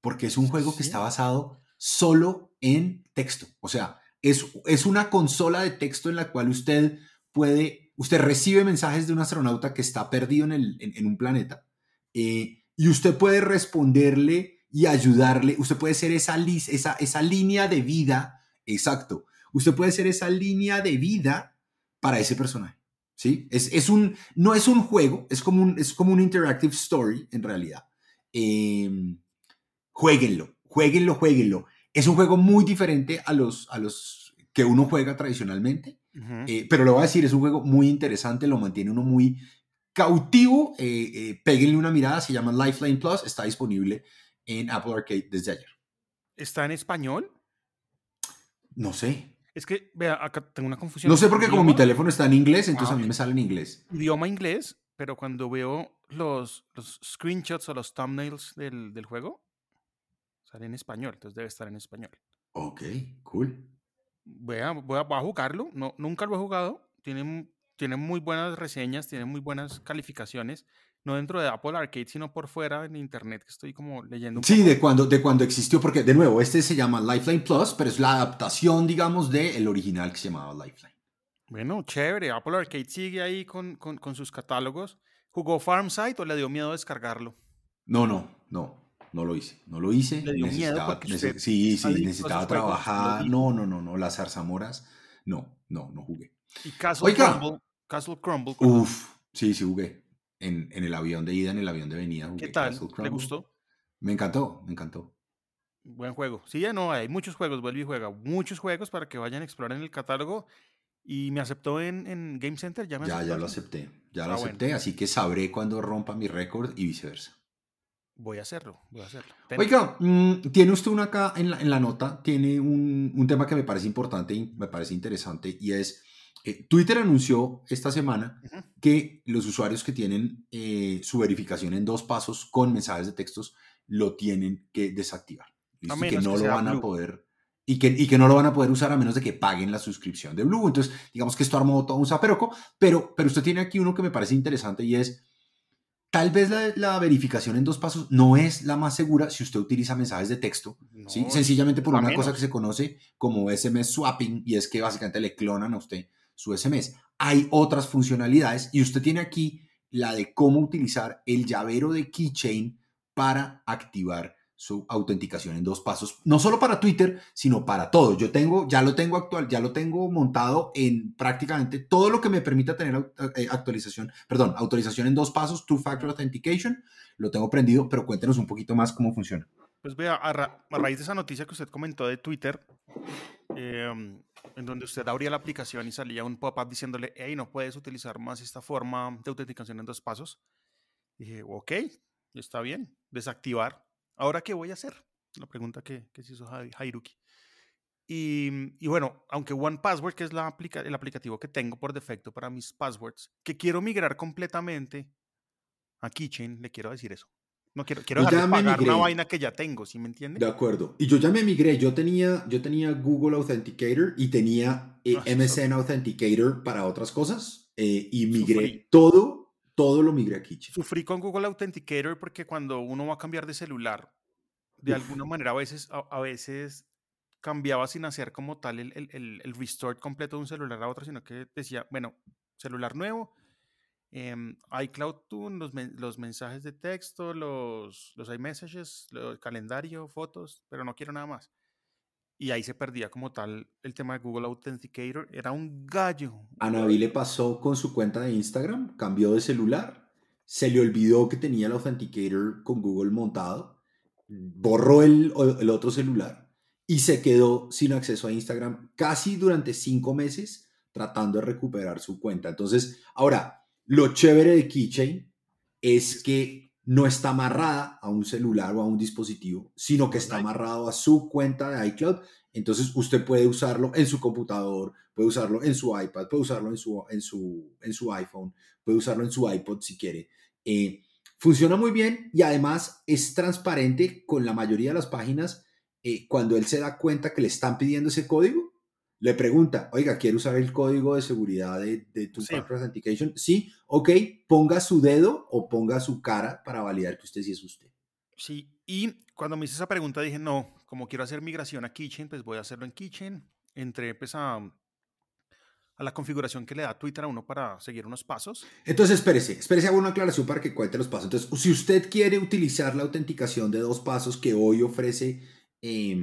porque es un juego que está basado solo en texto. O sea, es, es una consola de texto en la cual usted puede, usted recibe mensajes de un astronauta que está perdido en, el- en- un planeta eh, y usted puede responderle y ayudarle. Usted puede ser esa, esa, esa línea de vida, exacto. Usted puede ser esa línea de vida para ese personaje. ¿sí? Es, es un, no es un juego, es como un, es como un interactive story en realidad. Eh, jueguenlo, jueguenlo, jueguenlo. Es un juego muy diferente a los, a los que uno juega tradicionalmente, eh, pero lo voy a decir, es un juego muy interesante, lo mantiene uno muy cautivo. Eh, eh, péguenle una mirada, se llama Lifeline Plus, está disponible en Apple Arcade desde ayer. ¿Está en español? No sé. Es que, vea, acá tengo una confusión. No sé porque como mi teléfono está en inglés, entonces a mí me sale en inglés. Idioma inglés, pero cuando veo los, los screenshots o los thumbnails del, del juego, sale en español, entonces debe estar en español. Ok, cool. Voy a, voy a, jugarlo, no, nunca lo he jugado, tiene, tiene muy buenas reseñas, tiene muy buenas calificaciones no dentro de Apple Arcade, sino por fuera en internet, que estoy como leyendo. Un sí, de cuando, de cuando existió, porque de nuevo, este se llama Lifeline Plus, pero es la adaptación, digamos, del original que se llamaba Lifeline. Bueno, chévere. Apple Arcade sigue ahí con, con, con sus catálogos. ¿Jugó Farmside o le dio miedo descargarlo? No, no, no. No lo hice, no lo hice. Le dio miedo sí, sí, necesitaba trabajar. no, no, no, no. Las zarzamoras, no, no, no jugué. ¿Y Castle Crumble? Castle Crumble. Uf, sí, sí jugué en, el avión de ida, en el avión de venida. ¿Qué tal? ¿Le gustó? Me encantó, me encantó. Buen juego. Sí, ya no, hay muchos juegos, vuelve y juega. Muchos juegos para que vayan a explorar en el catálogo. Y me aceptó en, Game Center, ya me Ya, ya lo acepté, ya lo ah, acepté, así que sabré cuando rompa mi récord y viceversa. Voy a hacerlo, voy a hacerlo. Oiga, mm, tiene usted una acá en la, en la nota, tiene un, un, tema que me parece importante y me parece interesante y es eh, Twitter anunció esta semana que los usuarios que tienen eh, su verificación en dos pasos con mensajes de textos lo tienen que desactivar. Y que no lo van a poder y que, y que no lo van a poder usar a menos de que paguen la suscripción de Blue. Entonces, digamos que esto armó todo un zaperoco, pero, pero usted tiene aquí uno que me parece interesante y es, tal vez la, verificación en dos pasos no es la más segura si usted utiliza mensajes de texto, ¿sí? sencillamente por una cosa que se conoce como SMS swapping y es que básicamente le clonan a usted su SMS. Hay otras funcionalidades y usted tiene aquí la de cómo utilizar el llavero de Keychain para activar su autenticación en dos pasos, no solo para Twitter, sino para todo. Yo tengo, ya lo tengo actual, ya lo tengo montado en prácticamente todo lo que me permita tener eh, actualización, perdón, autorización en dos pasos, Two Factor Authentication, lo tengo prendido, pero cuéntenos un poquito más cómo funciona. Pues vea, a, raíz de esa noticia que usted comentó de Twitter, em, en donde usted abría la aplicación y salía un pop-up diciéndole, hey, no puedes utilizar más esta forma de autenticación en dos pasos. Dije, ok, está bien, desactivar. ¿Ahora qué voy a hacer? La pregunta que, que se hizo Hairuki. Y, y, bueno, aunque One Password, que es la aplica el aplicativo que tengo por defecto para mis passwords, que quiero migrar completamente a Keychain, le quiero decir eso. No quiero, quiero pagar una vaina que ya tengo, ¿sí me entiende? De acuerdo. Y yo ya me migré. Yo tenía, yo tenía Google Authenticator y tenía eh, ah, MSN Authenticator para otras cosas. Eh, y migré todo, todo lo migré aquí. Sufrí con Google Authenticator porque cuando uno va a cambiar de celular, de alguna manera a veces, a, veces cambiaba sin hacer como tal el, el, el restore completo de un celular a otro, sino que decía, bueno, celular nuevo, Em, iCloud Tune, los, los, mensajes de texto, los, los iMessages, el calendario, fotos, pero no quiero nada más. Y ahí se perdía como tal el tema de Google Authenticator. Era un gallo. A Navi le pasó con su cuenta de Instagram, cambió de celular, se le olvidó que tenía el Authenticator con Google montado, borró el, el otro celular y se quedó sin acceso a Instagram casi durante cinco meses tratando de recuperar su cuenta. Entonces, ahora, lo chévere de Keychain es que no está amarrada a un celular o a un dispositivo, sino que está amarrado a su cuenta de iCloud. Entonces usted puede usarlo en su computador, puede usarlo en su iPad, puede usarlo en su, en su, en su iPhone, puede usarlo en su iPod si quiere. Eh, funciona muy bien y además es transparente con la mayoría de las páginas. Eh, cuando él se da cuenta que le están pidiendo ese código, le pregunta, oiga, ¿quiere usar el código de seguridad de, de Two Factor Authentication? Sí, ok, ponga su dedo o ponga su cara para validar que usted sí es usted. Sí, y cuando me hice esa pregunta dije, no, como quiero hacer migración a Kitchen, pues voy a hacerlo en Kitchen. Entré pues a, a la configuración que le da Twitter a uno para seguir unos pasos. Entonces, espérese, espérese, hago una aclaración para que cuente los pasos. Entonces, si usted quiere utilizar la autenticación de dos pasos que hoy ofrece... Eh,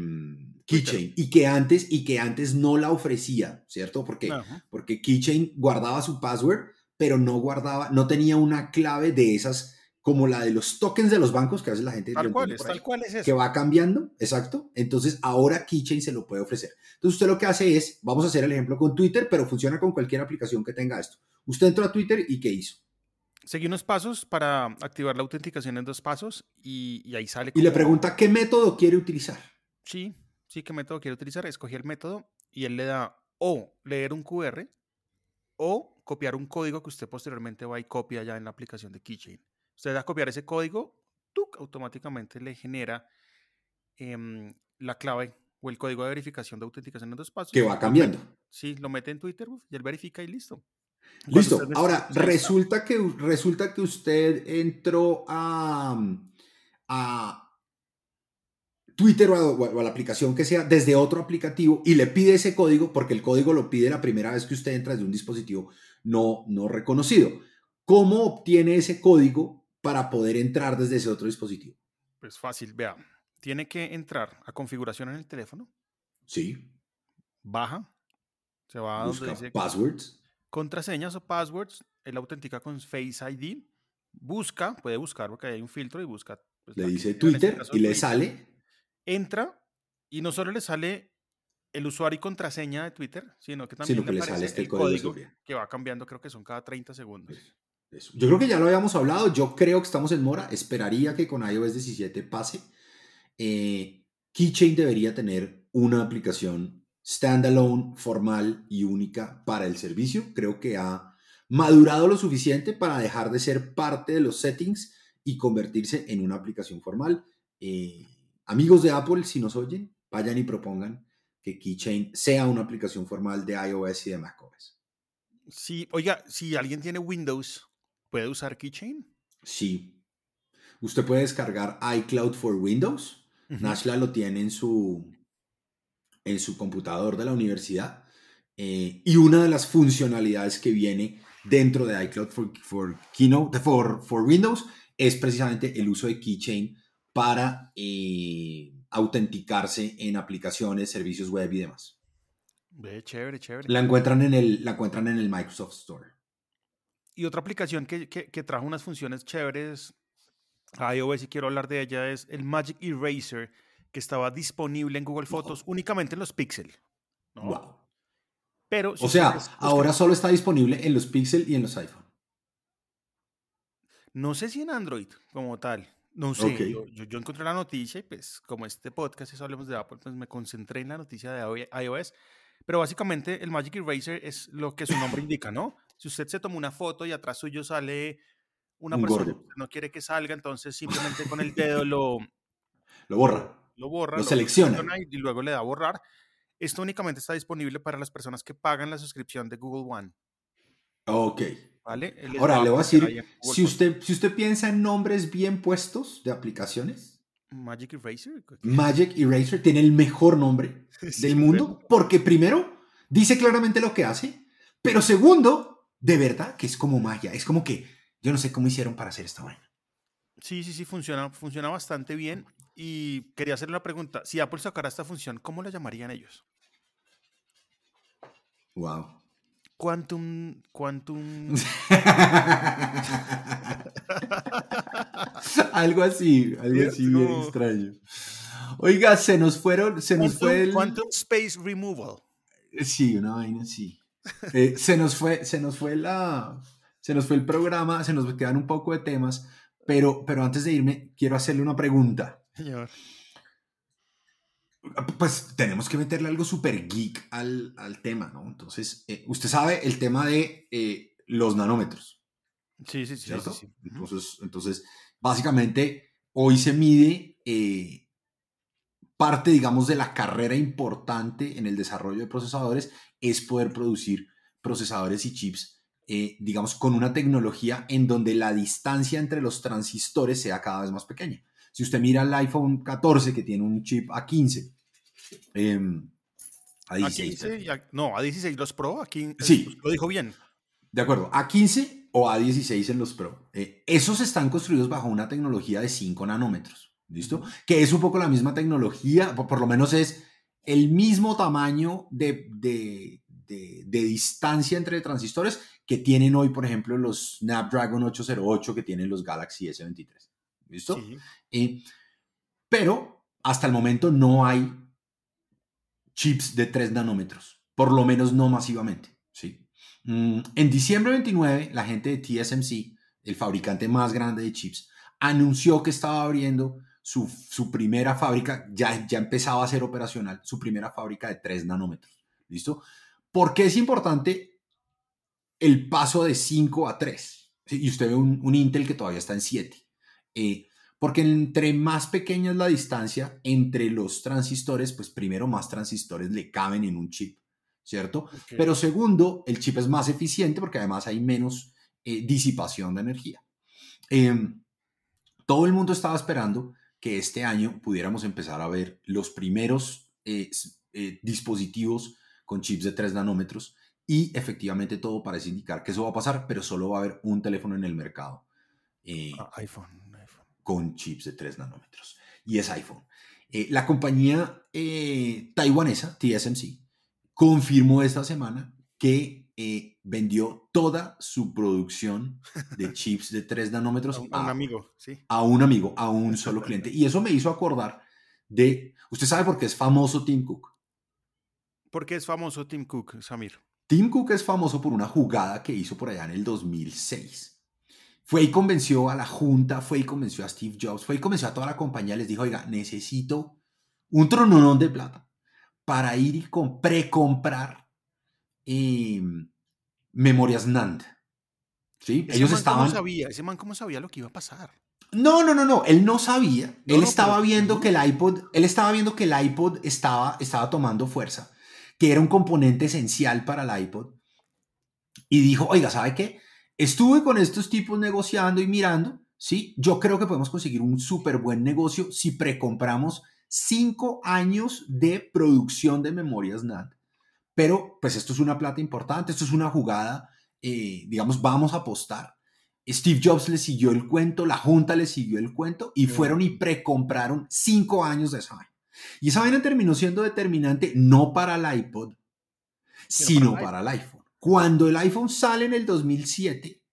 Keychain y que antes y que antes no la ofrecía, ¿cierto? Porque porque Keychain guardaba su password, pero no guardaba, no tenía una clave de esas como la de los tokens de los bancos, que a veces la gente... Tal lo cual entiende es, por ahí, tal cual es eso. Que va cambiando, exacto. Entonces ahora Keychain se lo puede ofrecer. Entonces usted lo que hace es, vamos a hacer el ejemplo con Twitter, pero funciona con cualquier aplicación que tenga esto. Usted entró a Twitter y ¿qué hizo? Seguí unos pasos para activar la autenticación en dos pasos y, y ahí sale. Y le pregunta qué método quiere utilizar. Sí, sí, qué método quiere utilizar. Escogí el método y él le da o leer un QR o copiar un código que usted posteriormente va y copia ya en la aplicación de Keychain. Usted da a copiar ese código, ¡tuc! automáticamente le genera em, la clave o el código de verificación de autenticación en dos pasos. Que va cambiando. Sí, lo mete en Twitter uf, y él verifica y listo. Listo. Ahora, resulta que, resulta que usted entró a, a Twitter o a, o a la aplicación que sea desde otro aplicativo y le pide ese código porque el código lo pide la primera vez que usted entra desde un dispositivo no, no reconocido. ¿Cómo obtiene ese código para poder entrar desde ese otro dispositivo? Pues fácil, vea. Tiene que entrar a configuración en el teléfono, Sí. baja, se va a donde Busca dice passwords. Contraseñas o passwords, él autentica con Face ID, busca, puede buscar porque hay un filtro y busca. pues, Le dice este Twitter y le Twitter. sale. Entra y no solo le sale el usuario y contraseña de Twitter, sino que también Sino que le aparece sale este el código que va cambiando, creo que son cada 30 segundos. Eso. Yo creo que ya lo habíamos hablado. Yo creo que estamos en mora. Esperaría que con iOS 17 pase. Eh, Keychain debería tener una aplicación standalone, formal y única para el servicio. Creo que ha madurado lo suficiente para dejar de ser parte de los settings y convertirse en una aplicación formal. Eh, amigos de Apple, si nos oyen, vayan y propongan que Keychain sea una aplicación formal de iOS y de macOS. Sí, oiga, si alguien tiene Windows, ¿puede usar Keychain? Sí. Usted puede descargar iCloud for Windows. Ujú. Nashla lo tiene en su, en su computador de la universidad. eh, y una de las funcionalidades que viene dentro de iCloud for, for, Keynote, for, for Windows es precisamente el uso de Keychain para eh, autenticarse en aplicaciones, servicios web y demás. Ve, chévere, chévere. La encuentran en el, la encuentran en el Microsoft Store. Y otra aplicación que, que- que trajo unas funciones chéveres a iOS y quiero hablar de ella es el Magic Eraser que estaba disponible en Google Fotos únicamente en los Pixel. ¿no? Wow. Pero si O sea, ustedes- ahora solo está disponible en los Pixel y en los iPhone. No sé si en Android como tal. No sé. Yo, yo- yo encontré la noticia y pues como este podcast es Hablemos de Apple, pues me concentré en la noticia de iOS. Pero básicamente el Magic Eraser es lo que su nombre indica, ¿no? Si usted se toma una foto y atrás suyo sale una Un persona gordo. que no quiere que salga, entonces simplemente con el dedo lo, Lo borra. Lo borra, Lo selecciona. y, luego le da a borrar. Esto únicamente está disponible para las personas que pagan la suscripción de Google One, Ok. ¿vale? Ahora le voy a decir, si usted, si usted piensa en nombres bien puestos de aplicaciones, Magic Eraser. ¿qué- Magic Eraser tiene el mejor nombre Sí, del mundo bueno. porque primero dice claramente lo que hace, pero segundo, de verdad que es como magia. Es como que yo no sé cómo hicieron para hacer esta vaina. Sí, sí, sí, funciona, funciona bastante bien. Y quería hacerle una pregunta. Si Apple sacara esta función, ¿cómo la llamarían ellos? Wow. Quantum, Quantum... algo así, algo así bien extraño. Oiga, se nos fueron, se nos fue Quantum, el... Quantum Space Removal. Sí, una vaina así. Eh, se nos fue, se nos fue la, se nos fue el programa, se nos quedan un poco de temas, pero, pero antes de irme quiero hacerle una pregunta. Señor. Pues tenemos que meterle algo súper geek al, al tema, ¿no? Entonces, eh, usted sabe el tema de eh, los nanómetros, Sí, sí, sí. Entonces, entonces, básicamente, hoy se mide eh, parte, digamos, de la carrera importante en el desarrollo de procesadores es poder producir procesadores y chips, digamos, con una tecnología en donde la distancia entre los transistores sea cada vez más pequeña. Si usted mira el iPhone 14 que tiene un chip A15, em, A A16, 15 y a- no, a 16 los Pro, aquí Sí. lo dijo bien. De acuerdo, A15 o A16 en los Pro. Eh, esos están construidos bajo una tecnología de 5 nanómetros, ¿listo? Que es un poco la misma tecnología, por, por lo menos es el mismo tamaño de, de- de- de distancia entre transistores que tienen hoy, por ejemplo, los Snapdragon 808 que tienen los Galaxy S23. ¿Listo? Sí. Eh, pero hasta el momento no hay chips de 3 nanómetros, por lo menos no masivamente. ¿sí? Mm, en diciembre 29, la gente de TSMC, el fabricante más grande de chips, anunció que estaba abriendo su, su primera fábrica, ya, ya empezaba a ser operacional, su primera fábrica de 3 nanómetros. ¿Listo? ¿Por qué es importante el paso de 5 a 3? ¿Sí? Y usted ve un, un, Intel que todavía está en 7. Eh, porque entre más pequeña es la distancia entre los transistores, pues primero más transistores le caben en un chip, ¿cierto? Okay. Pero segundo, el chip es más eficiente porque además hay menos eh, disipación de energía. Eh, todo el mundo estaba esperando que este año pudiéramos empezar a ver los primeros eh, dispositivos con chips de 3 nanómetros y efectivamente todo parece indicar que eso va a pasar, pero solo va a haber un teléfono en el mercado. Ah, iPhone con chips de 3 nanómetros. Y es iPhone. Eh, la compañía eh, taiwanesa, TSMC, confirmó esta semana que eh, vendió toda su producción de chips de 3 nanómetros a, un, a un amigo, sí. A un amigo, a un solo cliente. Y eso me hizo acordar de... ¿Usted sabe por qué es famoso Tim Cook? ¿Por qué es famoso Tim Cook, Samir? Tim Cook es famoso por una jugada que hizo por allá en el 2006 fue y convenció a la junta, fue y convenció a Steve Jobs, fue y convenció a toda la compañía, les dijo, oiga, necesito un trononón de plata para ir y precomprar eh, memorias NAND. ¿Sí? Ese Ellos man estaban... ¿cómo sabía? Ese man cómo sabía lo que iba a pasar. No, no, no, no, él no sabía. No, él no, estaba pero- viendo que el iPod, él estaba viendo que el iPod estaba, estaba tomando fuerza, que era un componente esencial para el iPod. Y dijo, oiga, ¿sabe qué? Estuve con estos tipos negociando y mirando, ¿sí? Yo creo que podemos conseguir un súper buen negocio si precompramos cinco años de producción de memorias NAND. Pero, pues esto es una plata importante, esto es una jugada, eh, digamos, vamos a apostar. Steve Jobs le siguió el cuento, la junta le siguió el cuento y Sí. fueron y precompraron cinco años de esa vaina. Y esa vaina terminó siendo determinante no para el iPod, sino para el para el iPhone. Cuando el iPhone sale en el 2007,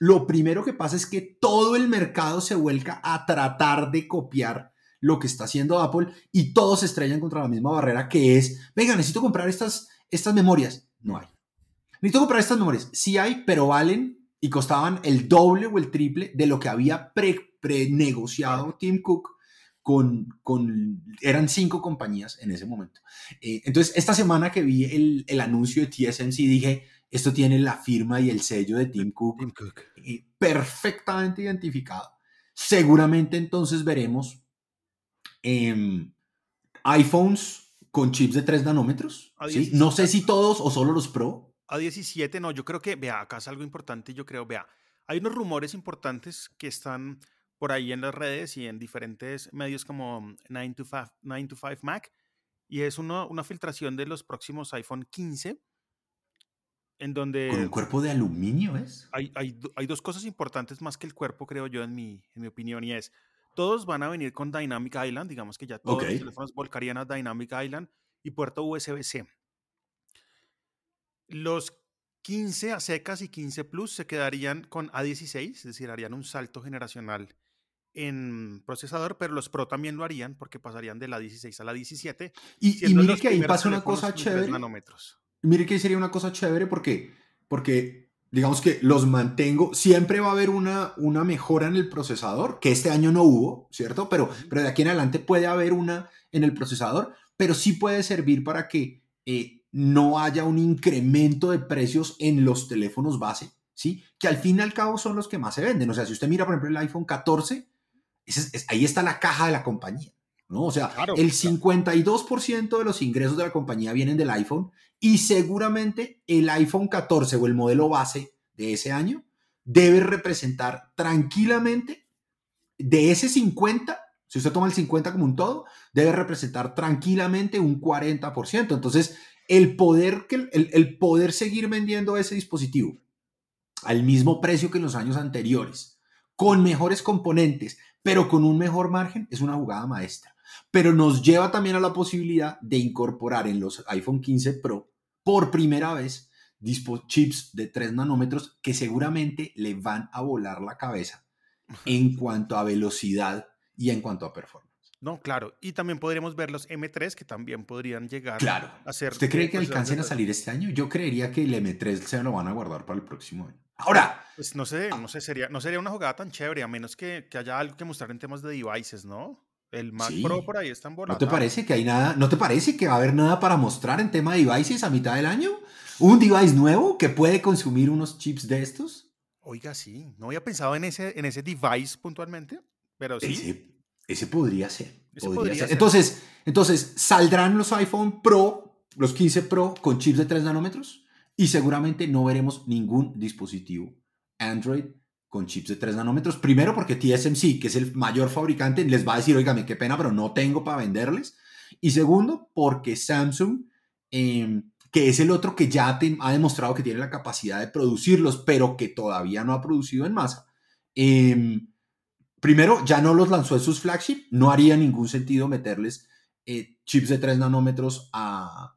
lo primero que pasa es que todo el mercado se vuelca a tratar de copiar lo que está haciendo Apple y todos se estrellan contra la misma barrera que es, venga, necesito comprar estas, estas memorias. No hay. Necesito comprar estas memorias. Sí hay, pero valen y costaban el doble o el triple de lo que había pre, negociado Tim Cook con, con, eran cinco compañías en ese momento. Eh, entonces, esta semana que vi el, el, anuncio de TSMC, dije, esto tiene la firma y el sello de Tim Cook, Tim Cook. Eh, perfectamente identificado. Seguramente entonces veremos eh, iPhones con chips de 3 nanómetros. ¿sí? 17. No sé si todos o solo los Pro. A 17, no, yo creo que, vea, acá es algo importante, yo creo, vea, hay unos rumores importantes que están por ahí en las redes y en diferentes medios como 9 to 5, 9 to 5 Mac, y es uno, una filtración de los próximos iPhone 15, en donde... ¿Con un cuerpo de aluminio es? Hay, hay, hay, dos cosas importantes más que el cuerpo, creo yo, en mi, en mi opinión, y es, todos van a venir con Dynamic Island, digamos que ya todos okay. los teléfonos volcarían a Dynamic Island y puerto USB-C. Los 15 a secas y 15 Plus se quedarían con A16, es decir, harían un salto generacional en procesador, pero los Pro también lo harían porque pasarían de la 16 a la 17. Y, y mire que ahí pasa una cosa chévere. Nanómetros. Mire que ahí sería una cosa chévere porque, porque digamos que los mantengo, siempre va a haber una, una mejora en el procesador, que este año no hubo, ¿cierto? Pero, pero de aquí en adelante puede haber una en el procesador, pero sí puede servir para que eh, no haya un incremento de precios en los teléfonos base, ¿sí? Que al fin y al cabo son los que más se venden. O sea, si usted mira, por ejemplo, el iPhone 14, es, es, ahí está la caja de la compañía, ¿no? O sea, claro, el claro. 52% de los ingresos de la compañía vienen del iPhone y seguramente el iPhone 14 o el modelo base de ese año debe representar tranquilamente de ese 50, si usted toma el 50 como un todo, debe representar tranquilamente un 40%. Entonces, el poder, que, el, el poder seguir vendiendo ese dispositivo al mismo precio que en los años anteriores, con mejores componentes, pero con un mejor margen, es una jugada maestra. Pero nos lleva también a la posibilidad de incorporar en los iPhone 15 Pro por primera vez chips de 3 nanómetros que seguramente le van a volar la cabeza en cuanto a velocidad y en cuanto a performance. No, claro. Y también podríamos ver los M3 que también podrían llegar claro. a ser. ¿Usted cree que alcancen a salir este año? Yo creería que el M3 se lo van a guardar para el próximo año. Ahora. Pues no sé, no sé, sería, no sería una jugada tan chévere, a menos que, que haya algo que mostrar en temas de devices, ¿no? El Mac Pro por ahí está en ¿No te parece que hay nada? ¿No te parece que va a haber nada para mostrar en tema de devices a mitad del año? ¿Un device nuevo que puede consumir unos chips de estos? Oiga, sí. No había pensado en ese, en ese device puntualmente, pero sí. Ese podría ser. Entonces, entonces, saldrán los iPhone Pro, los 15 Pro con chips de 3 nanómetros y seguramente no veremos ningún dispositivo Android con chips de 3 nanómetros. Primero porque TSMC, que es el mayor fabricante, les va a decir, oígame, qué pena, pero no tengo para venderles. Y segundo, porque Samsung, em, que es el otro que ya ha demostrado que tiene la capacidad de producirlos, pero que todavía no ha producido en masa. Eh, primero, ya no los lanzó en sus flagship, no haría ningún sentido meterles eh, chips de 3 nanómetros a,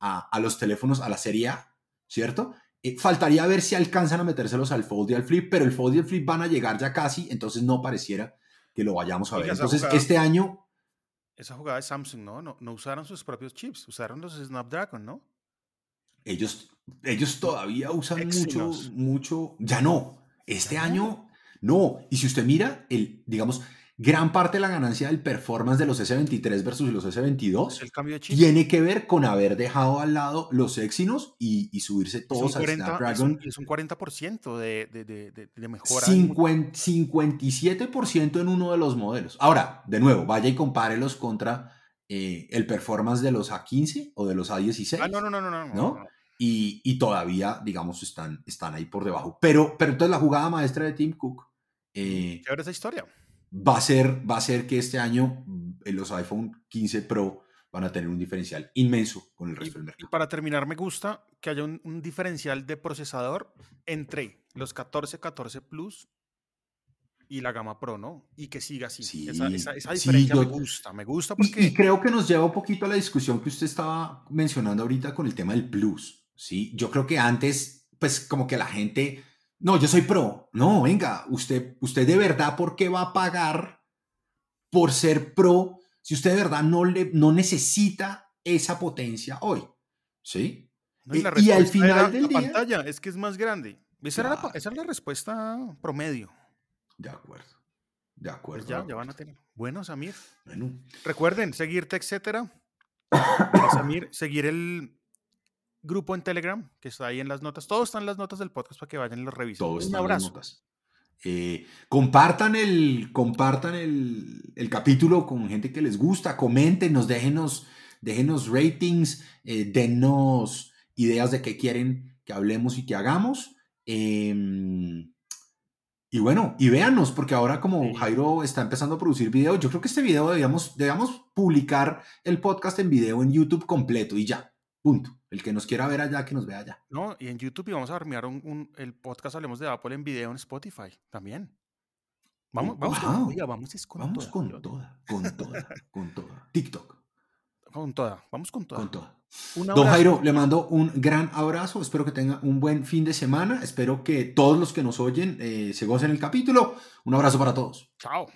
a, los teléfonos, a la serie A, ¿cierto? Eh, faltaría ver si alcanzan a metérselos al Fold y al Flip, pero el Fold y el Flip van a llegar ya casi, entonces no pareciera que lo vayamos a ver. Entonces, este año... Esa jugada de Samsung, ¿no? ¿no? No usaron sus propios chips, usaron los Snapdragon, ¿no? Ellos, ellos todavía usan mucho, mucho, ya no. Este año no, y si usted mira, el, digamos, gran parte de la ganancia del performance de los S23 versus los S22 tiene que ver con haber dejado al lado los Exynos y, y subirse todos al Snapdragon. Es un, 40% de, de, de, de mejora. 57% en uno de los modelos. Ahora, de nuevo, vaya y compárelos contra eh, el performance de los A15 o de los A16. Ah, no, no, no, no. no, ¿no? Y, y, todavía, digamos, están, están ahí por debajo. Pero, pero entonces la jugada maestra de Tim Cook eh, ¿Qué esa historia? Va a, ser, va a ser que este año mm, los iPhone 15 Pro van a tener un diferencial inmenso con el resto del mercado. Y para terminar, me gusta que haya un, diferencial de procesador entre los 14, 14 Plus y la gama Pro, ¿no? Y que siga así. Sí, esa, diferencia me gusta, me gusta porque... Y, creo que nos lleva un poquito a la discusión que usted estaba mencionando ahorita con el tema del Plus, ¿sí? Yo creo que antes, pues como que la gente no, yo soy pro. No, venga, usted, usted de verdad, ¿por qué va a pagar por ser pro si usted de verdad no, le, no necesita esa potencia hoy? ¿Sí? y, al final del la día, pantalla es que es más grande. Esa, era la, esa, la, respuesta promedio. De acuerdo. De pues acuerdo. ya, ya van a tener. Bueno, Samir. Bueno. Recuerden seguirte, etcétera. Samir, seguir el, grupo en Telegram que está ahí en las notas. Todos están en las notas del podcast para que vayan y los revisen. Todos Un abrazo. notas. Eh, compartan el, compartan el, el, capítulo con gente que les gusta, comenten, déjenos, déjenos ratings, eh, denos ideas de qué quieren que hablemos y que hagamos. Em, y bueno, y véanos, porque ahora como Jairo está empezando a producir videos, yo creo que este video debíamos, debíamos publicar el podcast en video en YouTube completo y ya. Punto. El que nos quiera ver allá, que nos vea allá. No, y en YouTube y vamos a armar un, el podcast Hablemos de Apple en video en Spotify también. Vamos, vamos, con, vamos, con, vamos toda. con toda, con toda, con toda. TikTok. Con toda, vamos con toda. Con toda. Don Jairo, le mando un gran abrazo. Espero que tenga un buen fin de semana. Espero que todos los que nos oyen eh, se gocen el capítulo. Un abrazo para todos. Chao.